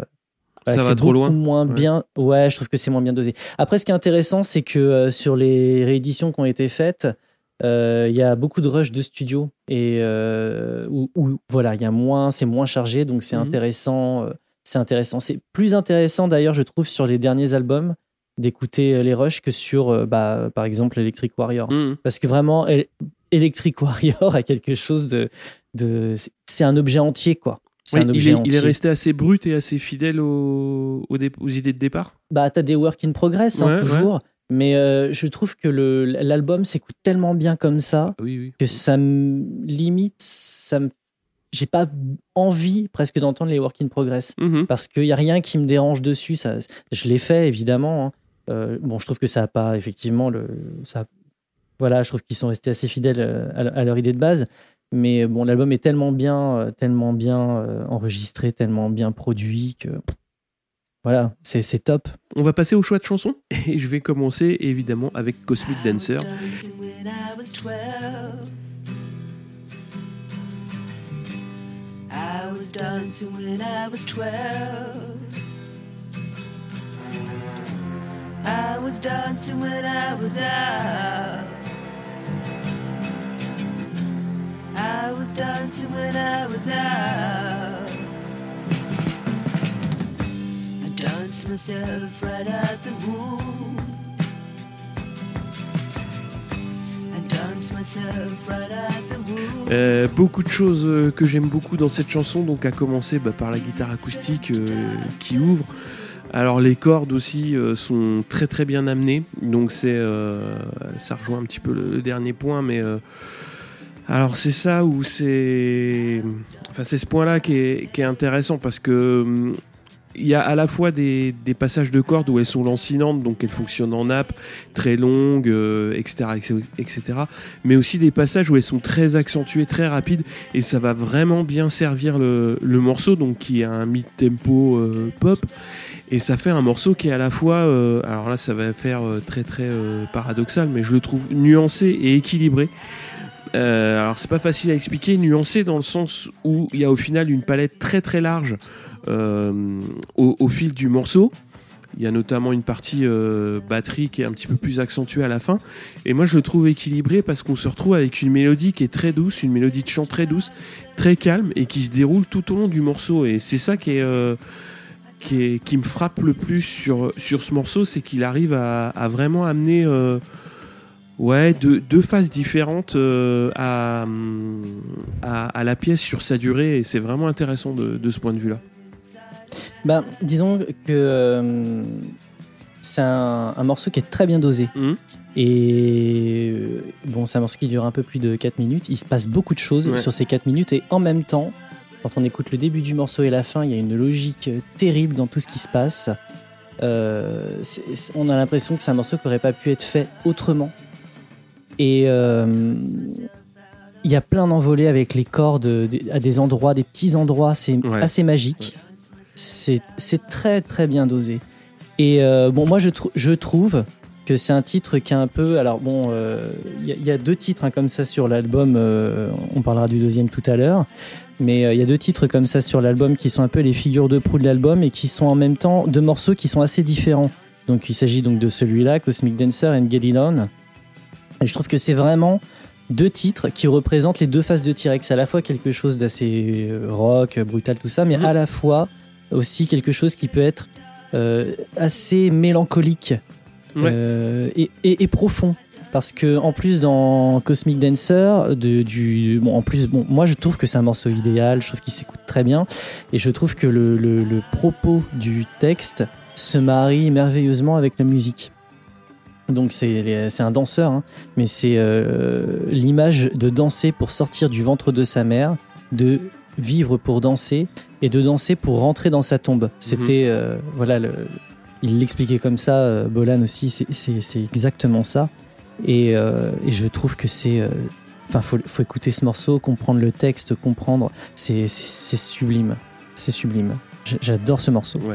S2: Ça va
S3: c'est
S2: trop loin.
S3: moins
S2: Ouais.
S3: bien. Ouais, je trouve que c'est moins bien dosé. Après ce qui est intéressant c'est que euh, sur les rééditions qui ont été faites euh, il y a beaucoup de rush de studio et euh, où, où, voilà il y a moins c'est moins chargé donc c'est
S2: Mhm.
S3: intéressant c'est intéressant c'est plus intéressant d'ailleurs je trouve sur les derniers albums d'écouter les rushs que sur bah, par exemple Electric Warrior
S2: Mhm.
S3: parce que vraiment El- Electric Warrior a quelque chose de, de c'est un objet entier quoi
S2: il, est,
S3: entier
S2: il est resté assez brut et assez fidèle aux, aux, dé- aux idées de départ.
S3: bah t'as des work in progress hein,
S2: Ouais,
S3: toujours mais euh, je trouve que l'album s'écoute tellement bien comme ça
S2: Oui, oui.
S3: que ça me limite ça me j'ai pas envie presque d'entendre les work in progress
S2: Mhm.
S3: parce qu'il y a rien qui me dérange dessus. Ça, je l'ai fait évidemment. hein. Euh, bon, je trouve que ça a pas effectivement le, ça, voilà, je trouve qu'ils sont restés assez fidèles euh, à, à leur idée de base. Mais bon, l'album est tellement bien, euh, tellement bien euh, enregistré, tellement bien produit que voilà, c'est c'est top.
S2: On va passer au choix de chansons et je vais commencer évidemment avec Cosmic Dancer.
S4: I was 12. I was dancing when I was 12. I was dancing when I was out. I was dancing when I was out. I danced myself right out the womb. I danced myself right out the womb.
S2: Beaucoup de choses euh, que j'aime beaucoup dans cette chanson, donc à commencer bah, par la guitare acoustique euh, qui ouvre. Alors les cordes aussi euh, sont très très bien amenées, donc c'est ça rejoint un petit peu le, dernier point, mais alors c'est ça où c'est enfin c'est ce point-là qui est, qui est intéressant parce que hum, il y a à la fois des, des passages de cordes où elles sont lancinantes, donc elles fonctionnent en nappe, très longues, euh, etc., etc. Mais aussi des passages où elles sont très accentuées, très rapides, et ça va vraiment bien servir le, le morceau, donc qui a un mid-tempo euh, pop. Et ça fait un morceau qui est à la fois, euh, alors là ça va faire très très paradoxal, mais je le trouve nuancé et équilibré. Euh, alors c'est pas facile à expliquer, nuancé dans le sens où il y a au final une palette très très large euh, au, fil du morceau. Il y a notamment une partie euh, batterie qui est un petit peu plus accentuée à la fin. Et moi je le trouve équilibré parce qu'on se retrouve avec une mélodie qui est très douce, une mélodie de chant très douce, très calme et qui se déroule tout au long du morceau. Et c'est ça qui est... qui, me frappe le plus sur, sur ce morceau, c'est qu'il arrive à, vraiment amener ouais, deux, deux phases différentes euh, à, à, à la pièce sur sa durée, et c'est vraiment intéressant de, de ce point de vue-là.
S3: Ben, disons que euh, c'est un, un morceau qui est très bien dosé.
S2: Mhm.
S3: Et euh, bon, c'est un morceau qui dure un peu plus de 4 minutes. Il se passe beaucoup de choses
S2: Ouais.
S3: sur ces 4 minutes. Et en même temps, quand on écoute le début du morceau et la fin, il y a une logique terrible dans tout ce qui se passe. On a l'impression que c'est un morceau qui n'aurait pas pu être fait autrement. Et euh, il y a plein d'envolées avec les cordes des- à des endroits, des petits endroits. C'est
S2: Ouais.
S3: assez magique. C'est très très bien dosé. Et euh, bon, moi je, trou- je trouve que c'est un titre qui est un peu. Alors bon, euh, il y, a- il y a deux titres hein, comme ça sur l'album. euh, on parlera du deuxième tout à l'heure. Mais il y a deux titres comme ça sur l'album qui sont un peu les figures de proue de l'album et qui sont en même temps deux morceaux qui sont assez différents. Donc il s'agit donc de celui-là, Cosmic Dancer and Get It On. Et je trouve que c'est vraiment deux titres qui représentent les deux faces de T-Rex. À la fois quelque chose d'assez euh, rock, brutal, tout ça, mais
S2: Mhm.
S3: à la fois aussi quelque chose qui peut être euh, assez mélancolique
S2: Ouais.
S3: euh, et, et- et profond. Parce que en plus dans Cosmic Dancer, de, du, bon, en plus, bon, moi je trouve que c'est un morceau idéal, je trouve qu'il s'écoute très bien, et je trouve que le, le- le propos du texte se marie merveilleusement avec la musique. Donc c'est un danseur, hein, mais c'est euh, l'image de danser pour sortir du ventre de sa mère, de vivre pour danser et de danser pour rentrer dans sa tombe. C'était euh, voilà, le- il l'expliquait comme ça, euh, Bolan aussi, c'est- exactement ça. Et, euh, et je trouve que c'est, enfin, faut, faut écouter ce morceau, comprendre le texte, comprendre, c'est sublime, c'est sublime. J'adore ce morceau.
S2: Ouais,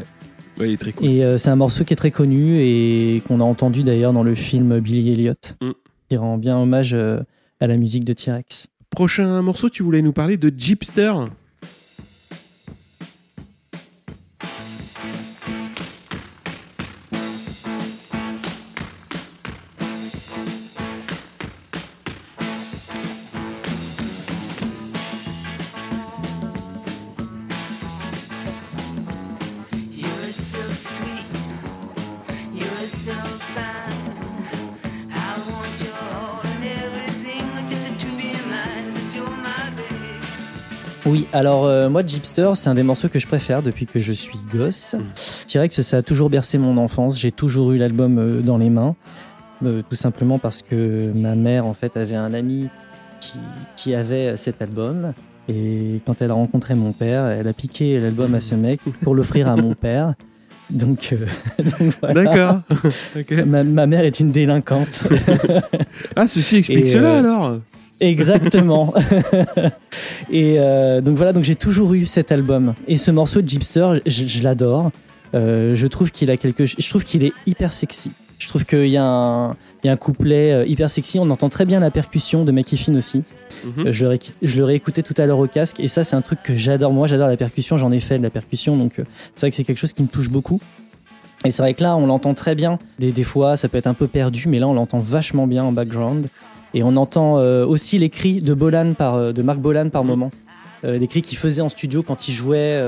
S2: il est très cool.
S3: Et euh, c'est un morceau qui est très connu et qu'on a entendu d'ailleurs dans le film Billy Elliot,
S2: Mm.
S3: qui rend bien hommage euh, à la musique de T-Rex.
S2: Prochain morceau, tu voulais nous parler de Jeepster?
S3: Alors euh, moi, Jeepster, c'est un des morceaux que je préfère depuis que je suis gosse. T-Rex, ça a toujours bercé mon enfance. J'ai toujours eu l'album euh, dans les mains, euh, tout simplement parce que ma mère, en fait, avait un ami qui, qui avait cet album. Et quand elle a rencontré mon père, elle a piqué l'album à ce mec pour l'offrir à mon père. Donc, euh, donc voilà.
S2: D'accord.
S3: Ma, ma mère est une délinquante.
S2: Ah, ceci explique
S3: Et,
S2: cela
S3: euh,
S2: alors.
S3: Exactement. et euh, donc voilà, donc j'ai toujours eu cet album. Et ce morceau de Jeepster, je, je l'adore. Euh, je trouve qu'il a quelque, je trouve qu'il est hyper sexy. Je trouve qu'il y a un, il y a un couplet euh, hyper sexy. On entend très bien la percussion de McKiffin aussi.
S2: Mhm.
S3: Je le, je le réécoutais tout à l'heure au casque et ça c'est un truc que j'adore. Moi j'adore la percussion, j'en ai fait de la percussion donc c'est vrai que c'est quelque chose qui me touche beaucoup. Et c'est vrai que là on l'entend très bien. Des, des fois ça peut être un peu perdu mais là on l'entend vachement bien en background. Et on entend euh, aussi les cris de Bolan par, euh, de Marc Bolan par moment. Euh, des cris qu'il faisait en studio quand il jouait.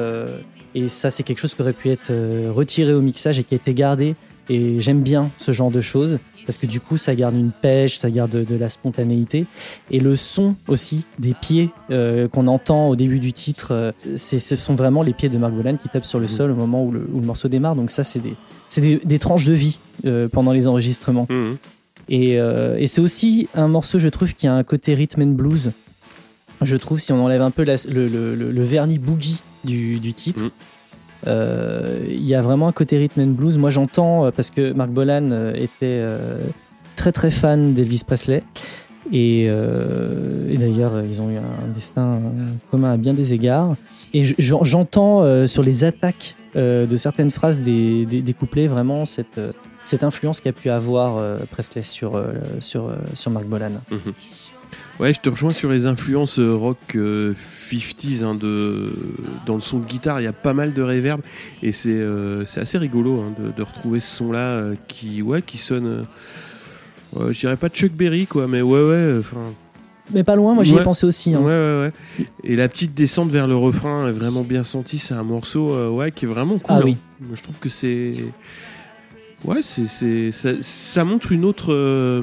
S3: et ça c'est quelque chose qui aurait pu être retiré au mixage et qui a été gardé. Et j'aime bien ce genre de choses parce que du coup ça garde une pêche, ça garde de, de la spontanéité. Et le son aussi des pieds euh, qu'on entend au début du titre, euh, ce sont vraiment les pieds de Marc Bolan qui tapent sur le
S2: Mhm.
S3: sol au moment où le, où le morceau démarre. Donc ça, c'est des, c'est des, des tranches de vie euh, pendant les enregistrements.
S2: Mhm.
S3: Et, euh, et c'est aussi un morceau, je trouve, qui a un côté rhythm and blues. Je trouve, si on enlève un peu la- le, le- le- le vernis boogie du, du titre,
S2: Mhm.
S3: euh, il y a vraiment un côté rhythm and blues. Moi, j'entends, euh, parce que Mark Bolan était très très fan d'Elvis Presley. Et, euh, et d'ailleurs, ils ont eu un destin commun à bien des égards. Et je- j'en- j'entends euh, sur les attaques euh, de certaines phrases des, des- des couplets vraiment cette, cette influence qu'a pu avoir euh, Presley sur, euh, sur, euh, sur Mark Bolan.
S2: Mhm. Ouais, je te rejoins sur les influences rock euh, 50s hein, de... dans le son de guitare. Il y a pas mal de reverb et c'est assez rigolo hein, de, de retrouver ce son-là qui, ouais, qui sonne. je dirais pas Chuck Berry, quoi, mais ouais, ouais. Enfin,
S3: Mais pas loin, moi j'y
S2: Ouais.
S3: ai pensé aussi. hein.
S2: ouais, ouais, ouais. Et la petite descente vers le refrain est vraiment bien sentie. C'est un morceau, euh, ouais, qui est vraiment cool.
S3: Ah
S2: hein. Je trouve que c'est. Ouais, c'est, c'est, ça, ça montre une autre, euh,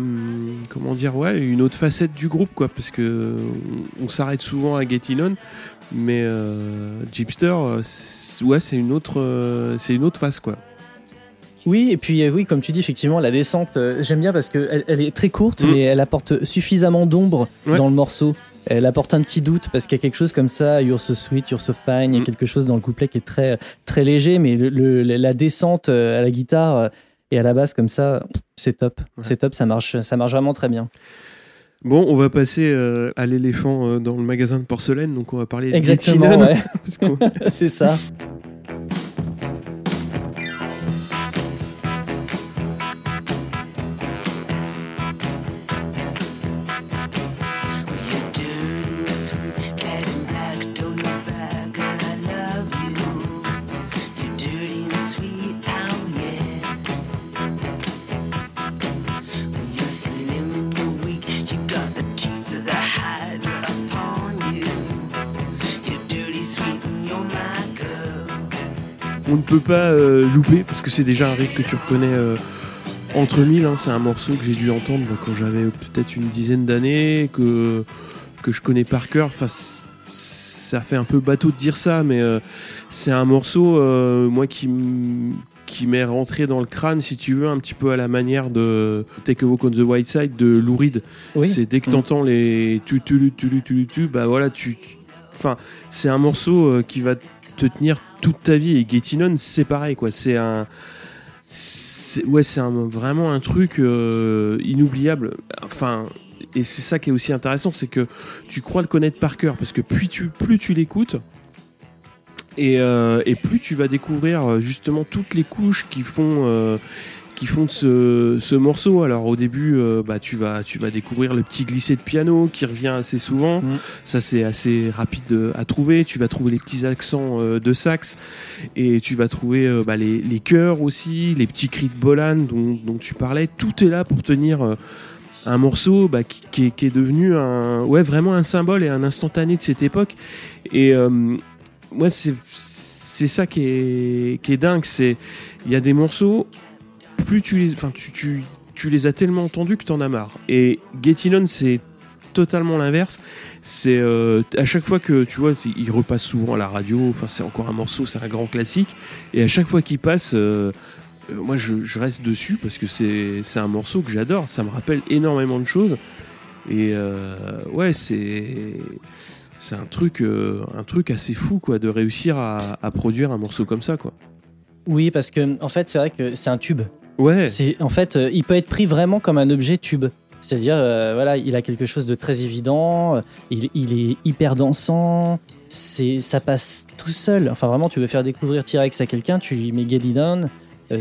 S2: comment dire, ouais, une autre facette du groupe, quoi, parce que on, on s'arrête souvent à Getting On, mais euh, Jeepster, euh, c'est- ouais, c'est une autre, euh, c'est une autre face, quoi.
S3: Oui, et puis oui, comme tu dis, effectivement, la descente, j'aime bien parce qu'elle elle est très courte,
S2: Mm.
S3: mais elle apporte suffisamment d'ombre
S2: Ouais.
S3: dans le morceau. Elle apporte un petit doute parce qu'il y a quelque chose comme ça, You're so sweet, you're so fine, il y a
S2: Mm.
S3: quelque chose dans le couplet qui est très, très léger, mais le, le- la descente euh, à la guitare euh, et à la basse comme ça, c'est top.
S2: Ouais.
S3: C'est top, ça marche, ça marche vraiment très bien.
S2: Bon, on va passer euh, à l'éléphant euh, dans le magasin de porcelaine, donc on va parler de
S3: Exactement,
S2: Getting On,
S3: ouais. c'est ça.
S2: Pas euh, louper parce que c'est déjà un riff que tu reconnais euh, entre mille. hein. c'est un morceau que j'ai dû entendre quand j'avais peut-être une dizaine d'années, que, que je connais par cœur. Enfin, ça fait un peu bateau de dire ça, mais euh, c'est un morceau, moi, qui qui m'est rentré dans le crâne, si tu veux, un petit peu à la manière de Take a Walk on the White Side de Lou Reed.
S3: Oui.
S2: C'est dès que
S3: Mm.
S2: t'entends les tu tu tu tu tu tu bah voilà tu tu- enfin c'est un morceau qui va te tenir toute ta vie. Et Getting On c'est pareil quoi. C'est un ouais c'est vraiment un truc euh, inoubliable. Enfin et c'est ça qui est aussi intéressant c'est que tu crois le connaître par cœur. Parce que plus tu plus tu l'écoutes et, euh, et plus tu vas découvrir euh, justement toutes les couches qui font euh, qui font de ce, ce morceau. Alors au début, euh, bah, tu, vas, tu vas découvrir le petit glissé de piano qui revient assez souvent.
S3: Mm.
S2: Ça c'est assez rapide euh, à trouver. Tu vas trouver les petits accents euh, de sax et tu vas trouver euh, bah, les, les chœurs aussi, les petits cris de Bolan dont, dont tu parlais. Tout est là pour tenir un morceau bah, qui, qui est, qui est devenu un, ouais, vraiment un symbole et un instantané de cette époque. Et moi, c'est ça qui est, qui est dingue. C'est il y a des morceaux, plus tu les, enfin, tu, tu, tu les as tellement entendus que t'en as marre. Et Getting On, c'est totalement l'inverse. C'est euh, à chaque fois que tu vois, il repasse souvent à la radio. Enfin, c'est encore un morceau, c'est un grand classique. Et à chaque fois qu'il passe, euh, euh, moi, je, reste dessus parce que c'est un morceau que j'adore. Ça me rappelle énormément de choses. Et ouais, c'est c'est un truc, un truc assez fou, quoi, de réussir à, à produire un morceau comme ça, quoi.
S3: Oui, parce que en fait, c'est vrai que c'est un tube.
S2: Ouais.
S3: C'est en fait, euh, il peut être pris vraiment comme un objet tube. C'est-à-dire, euh, voilà, il a quelque chose de très évident. euh, Il, il est hyper dansant. C'est, ça passe tout seul. Enfin, vraiment, tu veux faire découvrir T-Rex à quelqu'un, tu lui mets Get It euh,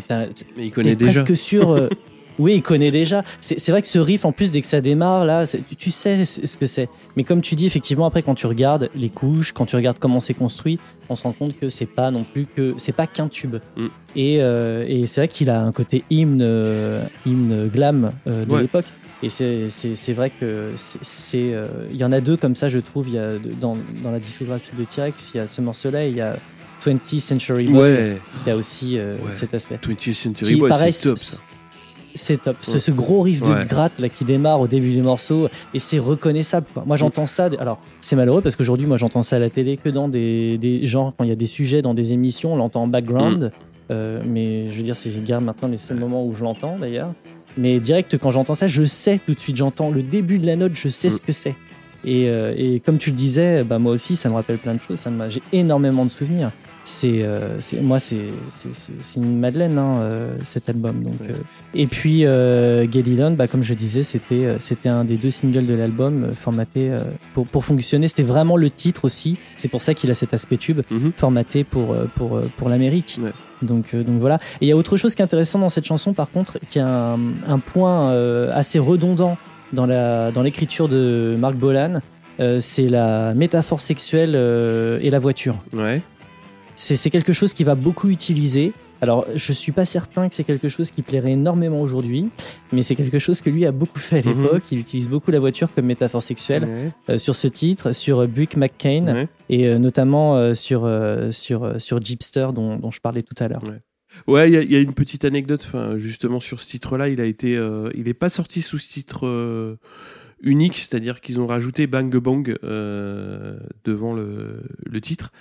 S3: t'as-
S2: Mais il
S3: T'es
S2: connaît déjà.
S3: presque sûr. euh, oui, il connaît déjà. C'est vrai que ce riff, en plus, dès que ça démarre, là, tu, tu sais ce que c'est. Mais comme tu dis, effectivement, après, quand tu regardes les couches, quand tu regardes comment c'est construit, on se rend compte que c'est pas non plus que c'est pas qu'un tube.
S2: Mm.
S3: Et, euh, et c'est vrai qu'il a un côté hymne, euh, hymne glam euh, de
S2: Ouais.
S3: l'époque. Et c'est- vrai que c'est- euh, il y en a deux comme ça, je trouve. Il y a dans, dans la discographie de T-Rex, il y a ce morceau-là, il y a 20th Century Boy.
S2: Ouais.
S3: Il y a aussi
S2: Ouais.
S3: cet aspect.
S2: 20th Century Boy, c'est top,
S3: c-
S2: ça.
S3: C'est top. Ce,
S2: Ouais.
S3: ce gros riff de
S2: Ouais.
S3: gratte là qui démarre au début du morceau et c'est reconnaissable. Quoi. Moi j'entends ça. Alors c'est malheureux parce qu'aujourd'hui moi j'entends ça à la télé que dans des, des genres quand il y a des sujets dans des émissions on l'entend en background. Euh, mais je veux dire c'est je garde maintenant les seuls moments où je l'entends d'ailleurs. Mais direct quand j'entends ça je sais tout de suite j'entends le début de la note je sais
S2: Mm.
S3: ce que c'est. Et, euh, et comme tu le disais, bah, moi aussi, ça me rappelle plein de choses. Ça J'ai énormément de souvenirs. C'est, euh, moi, c'est, une madeleine, hein, euh, cet album. Donc,
S2: Ouais.
S3: euh, et puis, euh, Get It On, bah, comme je disais, c'était, euh, c'était un des deux singles de l'album euh, formaté euh, pour, pour fonctionner. C'était vraiment le titre aussi. C'est pour ça qu'il a cet aspect tube
S2: Mhm.
S3: formaté pour, pour, pour l'Amérique.
S2: Ouais.
S3: Donc, euh, donc voilà. Et il y a autre chose qui est intéressant dans cette chanson, par contre, qui est un, un point euh, assez redondant dans, la, dans l'écriture de Marc Bolan. euh, c'est la métaphore sexuelle euh, et la voiture.
S2: Ouais.
S3: C'est, quelque chose qui va beaucoup utiliser. Alors, je suis pas certain que c'est quelque chose qui plairait énormément aujourd'hui, mais c'est quelque chose que lui a beaucoup fait à
S2: Mhm.
S3: l'époque. Il utilise beaucoup la voiture comme métaphore sexuelle euh, sur ce titre, sur euh, Buick McCain et euh, notamment euh, sur, sur, sur Jeepster dont, dont je parlais tout à l'heure.
S2: Ouais, il y, a- il y a une petite anecdote, enfin, justement sur ce titre-là, il a été, il est pas sorti sous ce titre unique, c'est-à-dire qu'ils ont rajouté Bang Bang devant le, le titre.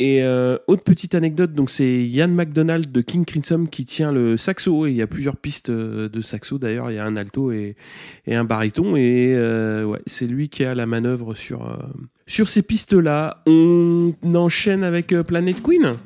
S2: Et euh, autre petite anecdote, donc c'est Ian McDonald de King Crimson qui tient le saxo et il y a plusieurs pistes euh, de saxo d'ailleurs, il y a un alto et, un baryton et euh, c'est lui qui a la manœuvre sur sur ces pistes-là. On enchaîne avec Planet Queen.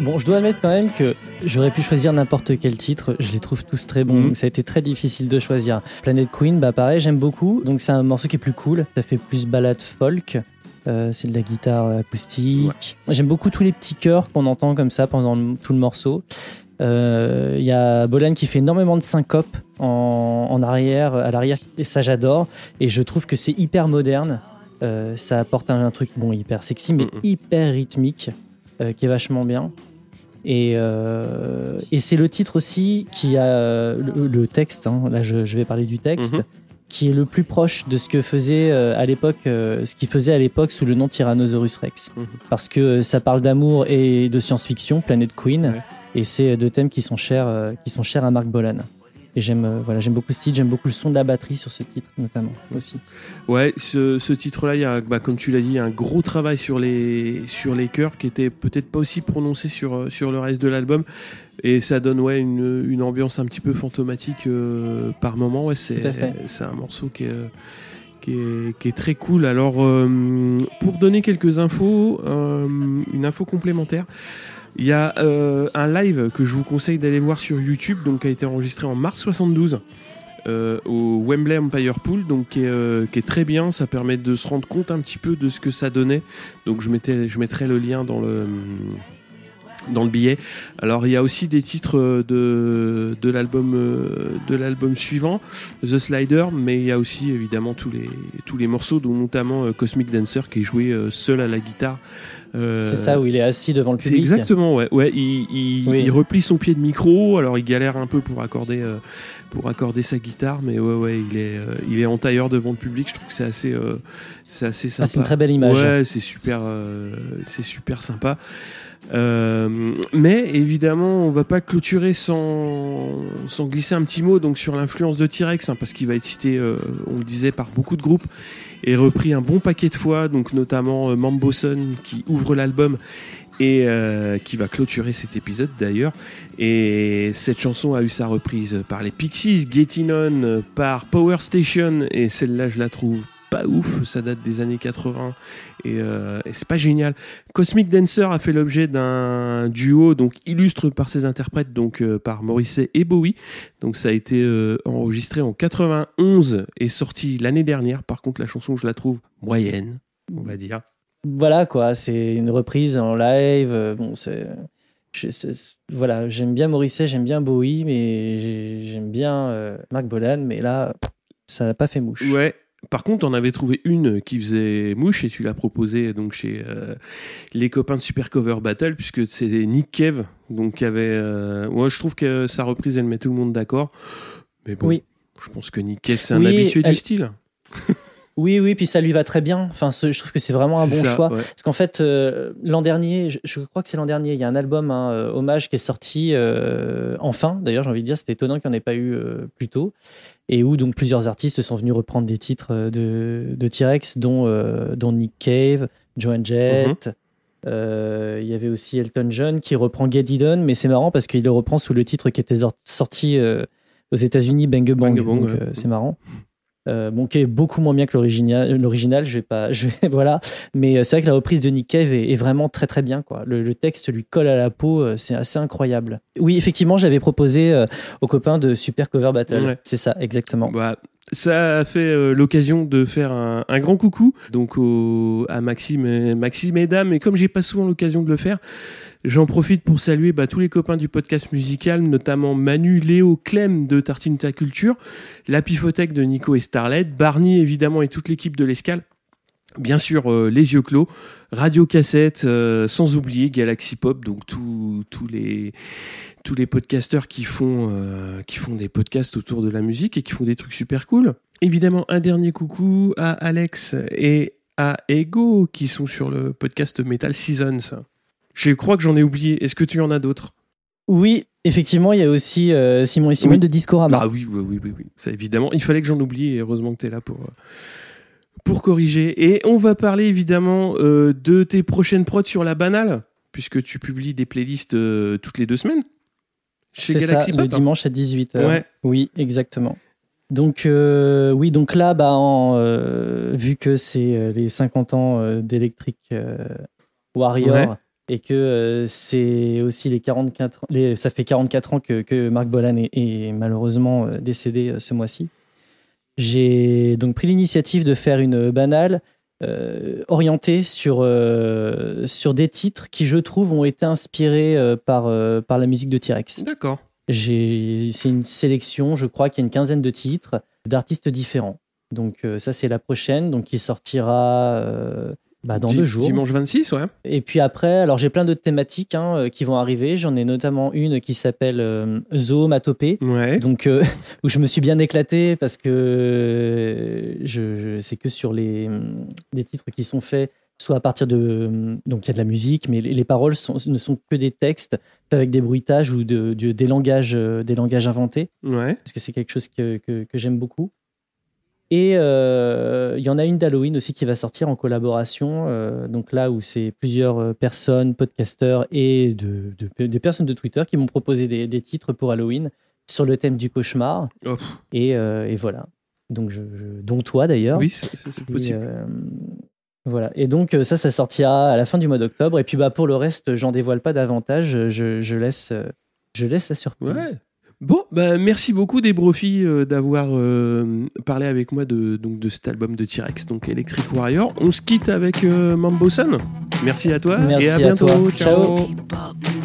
S3: Bon, je dois admettre quand même que j'aurais pu choisir n'importe quel titre. Je les trouve tous très bons. Donc ça a été très difficile de choisir. Planet Queen, bah pareil, j'aime beaucoup. Donc c'est un morceau qui est plus cool. Ça fait plus balade folk. Euh, c'est de la guitare acoustique. J'aime beaucoup tous les petits chœurs qu'on entend comme ça pendant le- tout le morceau. Euh, Il y a Bolan qui fait énormément de syncope en, en arrière, à l'arrière, et ça j'adore. Et je trouve que c'est hyper moderne. Euh, ça apporte un, un truc bon hyper sexy, mais hyper rythmique, euh, qui est vachement bien. Et, euh, et c'est le titre aussi qui a euh, le, le texte. hein, là, je, je vais parler du texte.
S2: Mhm.
S3: Qui est le plus proche de ce que faisait euh, à l'époque, euh, ce qu'il faisait à l'époque sous le nom Tyrannosaurus Rex,
S2: Mhm.
S3: parce que euh, ça parle d'amour et de science-fiction, Planet Queen,
S2: Ouais.
S3: et c'est deux thèmes qui sont chers, euh, qui sont chers à Marc Bolan. Et j'aime, euh, voilà, j'aime beaucoup ce titre, j'aime beaucoup le son de la batterie sur ce titre notamment aussi.
S2: Ouais, ce, ce titre-là, il y a, bah, comme tu l'as dit, il y a un gros travail sur les, sur les chœurs qui était peut-être pas aussi prononcé sur, euh, sur le reste de l'album. Et ça donne ouais, une, une ambiance un petit peu fantomatique euh, par moment. Ouais, c'est, c'est un morceau qui est, qui est, qui est très cool. Alors, euh, pour donner quelques infos, euh, une info complémentaire. Il y a euh, un live que je vous conseille d'aller voir sur YouTube, donc qui a été enregistré en mars 72 euh, au Wembley Empire Pool, donc qui est, euh, qui est très bien. Ça permet de se rendre compte un petit peu de ce que ça donnait. Donc je mettais, je mettrai le lien dans le dans le billet. Alors il y a aussi des titres euh, de, de l'album euh, de l'album suivant, The Slider, mais il y a aussi évidemment tous les tous les morceaux, dont notamment euh, Cosmic Dancer qui est joué seul à la guitare. Euh,
S3: C'est ça où il est assis devant le public.
S2: exactement, ouais. ouais il, il,
S3: Oui.
S2: il replie son pied de micro, alors il galère un peu pour accorder, euh, pour accorder sa guitare, mais ouais, ouais, il est, euh, il est en tailleur devant le public. Je trouve que c'est assez, euh, c'est assez sympa.
S3: Ah, c'est une très belle image.
S2: Ouais, c'est super, euh, c'est super sympa. Euh, mais évidemment, on va pas clôturer sans, glisser un petit mot donc sur l'influence de T-Rex, hein, parce qu'il va être cité, euh, on le disait, par beaucoup de groupes et repris un bon paquet de fois, donc notamment euh, Mamboson qui ouvre l'album et euh, qui va clôturer cet épisode d'ailleurs. Et cette chanson a eu sa reprise par les Pixies, Getting On, par Power Station, et celle-là je la trouve pas ouf, ça date des années 80 et, euh, et c'est pas génial. Cosmic Dancer a fait l'objet d'un duo donc illustre par ses interprètes donc euh, par Morrissey et Bowie. Donc ça a été euh, enregistré en 91 et sorti l'année dernière. Par contre la chanson je la trouve moyenne, on va dire.
S3: Voilà quoi, c'est une reprise en live. Bon, c'est. je- voilà, j'aime bien Morrissey, j'aime bien Bowie, mais j'ai- j'aime bien Marc Bolan, mais là, ça n'a pas fait mouche.
S2: Ouais. Par contre, on avait trouvé une qui faisait mouche et tu l'as proposée donc chez euh, les copains de Super Cover Battle puisque c'est Nick Cave donc qui avait. euh, Moi, je trouve que sa reprise elle met tout le monde d'accord. Mais bon,
S3: Oui.
S2: je pense que Nick Cave c'est un habitué
S3: elle-
S2: du style.
S3: Oui, oui, puis ça lui va très bien. Enfin, ce- je trouve que c'est vraiment un bon
S2: ça,
S3: choix.
S2: ouais.
S3: Parce qu'en fait, euh, l'an dernier, je, je crois que c'est l'an dernier, il y a un album, un euh, hommage qui est sorti euh, enfin. D'ailleurs, j'ai envie de dire, c'était étonnant qu'il n'y en ait pas eu plus tôt. Et où donc plusieurs artistes sont venus reprendre des titres de, de T-Rex, dont, dont Nick Cave, Joan Jett.
S2: Mhm.
S3: Il y avait aussi Elton John qui reprend Get It mais c'est marrant parce qu'il le reprend sous le titre qui était sor- sorti aux États-Unis, Bang Bang.
S2: Ouais.
S3: c'est marrant. Euh, bon, qui est beaucoup moins bien que l'original, je vais pas, je vais, voilà. Mais euh, c'est vrai que la reprise de Nick Cave est, est vraiment très très bien, quoi. Le, le texte lui colle à la peau, euh, c'est assez incroyable. Oui, effectivement, j'avais proposé euh, aux copains de Super Cover Battle.
S2: Ouais.
S3: C'est ça, exactement.
S2: Bah, ça a fait euh, l'occasion de faire un, un grand coucou donc au- à Maxime et, Maxime et Dame. Et comme j'ai pas souvent l'occasion de le faire, j'en profite pour saluer bah, tous les copains du podcast musical, notamment Manu, Léo, Clem de Tartinta Culture, la Pifothèque de Nico et Starlet, Barney évidemment et toute l'équipe de l'escale. Bien sûr, euh, les yeux clos, Radio Cassette, euh, sans oublier Galaxy Pop, donc tous tous les tous les podcasteurs qui font euh, qui font des podcasts autour de la musique et qui font des trucs super cool. Évidemment, un dernier coucou à Alex et à Ego qui sont sur le podcast Metal Seasons. Je crois que j'en ai oublié. Est-ce que tu en as d'autres?
S3: Oui, effectivement, il y a aussi euh, Simon et Simone
S2: Oui.
S3: de Discorama.
S2: Ah oui, oui, oui, oui, oui. Ça, évidemment. Il fallait que j'en oublie et heureusement que tu es là pour, euh, pour corriger. Et on va parler évidemment euh, de tes prochaines prods sur la banale, puisque tu publies des playlists toutes les deux semaines. Chez
S3: C'est ça,
S2: Galaxy
S3: le
S2: hein.
S3: dimanche à 18h.
S2: Ouais.
S3: Oui, exactement. Donc, euh, oui, donc là, bah, en, euh, vu que c'est les 50 ans euh, d'Electric Warrior
S2: Ouais.
S3: Et que euh, c'est aussi les 44 ans- les, ça fait 44 ans que, que Marc Bolan est, est malheureusement euh, décédé euh, ce mois-ci, j'ai donc pris l'initiative de faire une banale euh, orientée sur, euh, sur des titres qui, je trouve, ont été inspirés par, par la musique de T-Rex.
S2: D'accord.
S3: C'est une sélection, je crois qu'il y a une quinzaine de titres d'artistes différents. Donc ça c'est la prochaine, donc qui sortira bah, dans
S2: Di-
S3: deux jours.
S2: Dimanche 26, ouais.
S3: Et puis après, alors j'ai plein d'autres thématiques hein, euh, qui vont arriver. J'en ai notamment une qui s'appelle euh, Zoomatopée.
S2: Ouais.
S3: Donc euh, où je me suis bien éclaté parce que euh, je, je- c'est que sur les hum, des titres qui sont faits soit à partir de hum, donc il y a de la musique mais les, les paroles sont- ne sont que des textes avec des bruitages ou de, de- des langages des langages inventés
S2: Ouais.
S3: parce que c'est quelque chose que, que- que j'aime beaucoup. Et euh, il y en a une d'Halloween aussi qui va sortir en collaboration, euh, donc là où c'est plusieurs euh, personnes, podcasteurs et de, de- des personnes de Twitter qui m'ont proposé des, des titres pour Halloween sur le thème du cauchemar.
S2: Oh,
S3: Et, et voilà. Donc je, je- dont toi d'ailleurs.
S2: oui, c'est
S3: Et,
S2: possible.
S3: euh, voilà. Et donc ça, ça sortira à la fin du mois d'octobre. Et puis bah pour le reste, j'en dévoile pas davantage. Je, je laisse, je laisse la surprise.
S2: Ouais. Bon, bah, merci beaucoup des Brofis euh, d'avoir euh, parlé avec moi de, donc, de cet album de T-Rex, donc Electric Warrior. On se quitte avec euh, Mambo. Merci à toi
S3: Merci
S2: et à
S3: à
S2: bientôt.
S3: toi.
S2: Ciao.
S3: Ciao.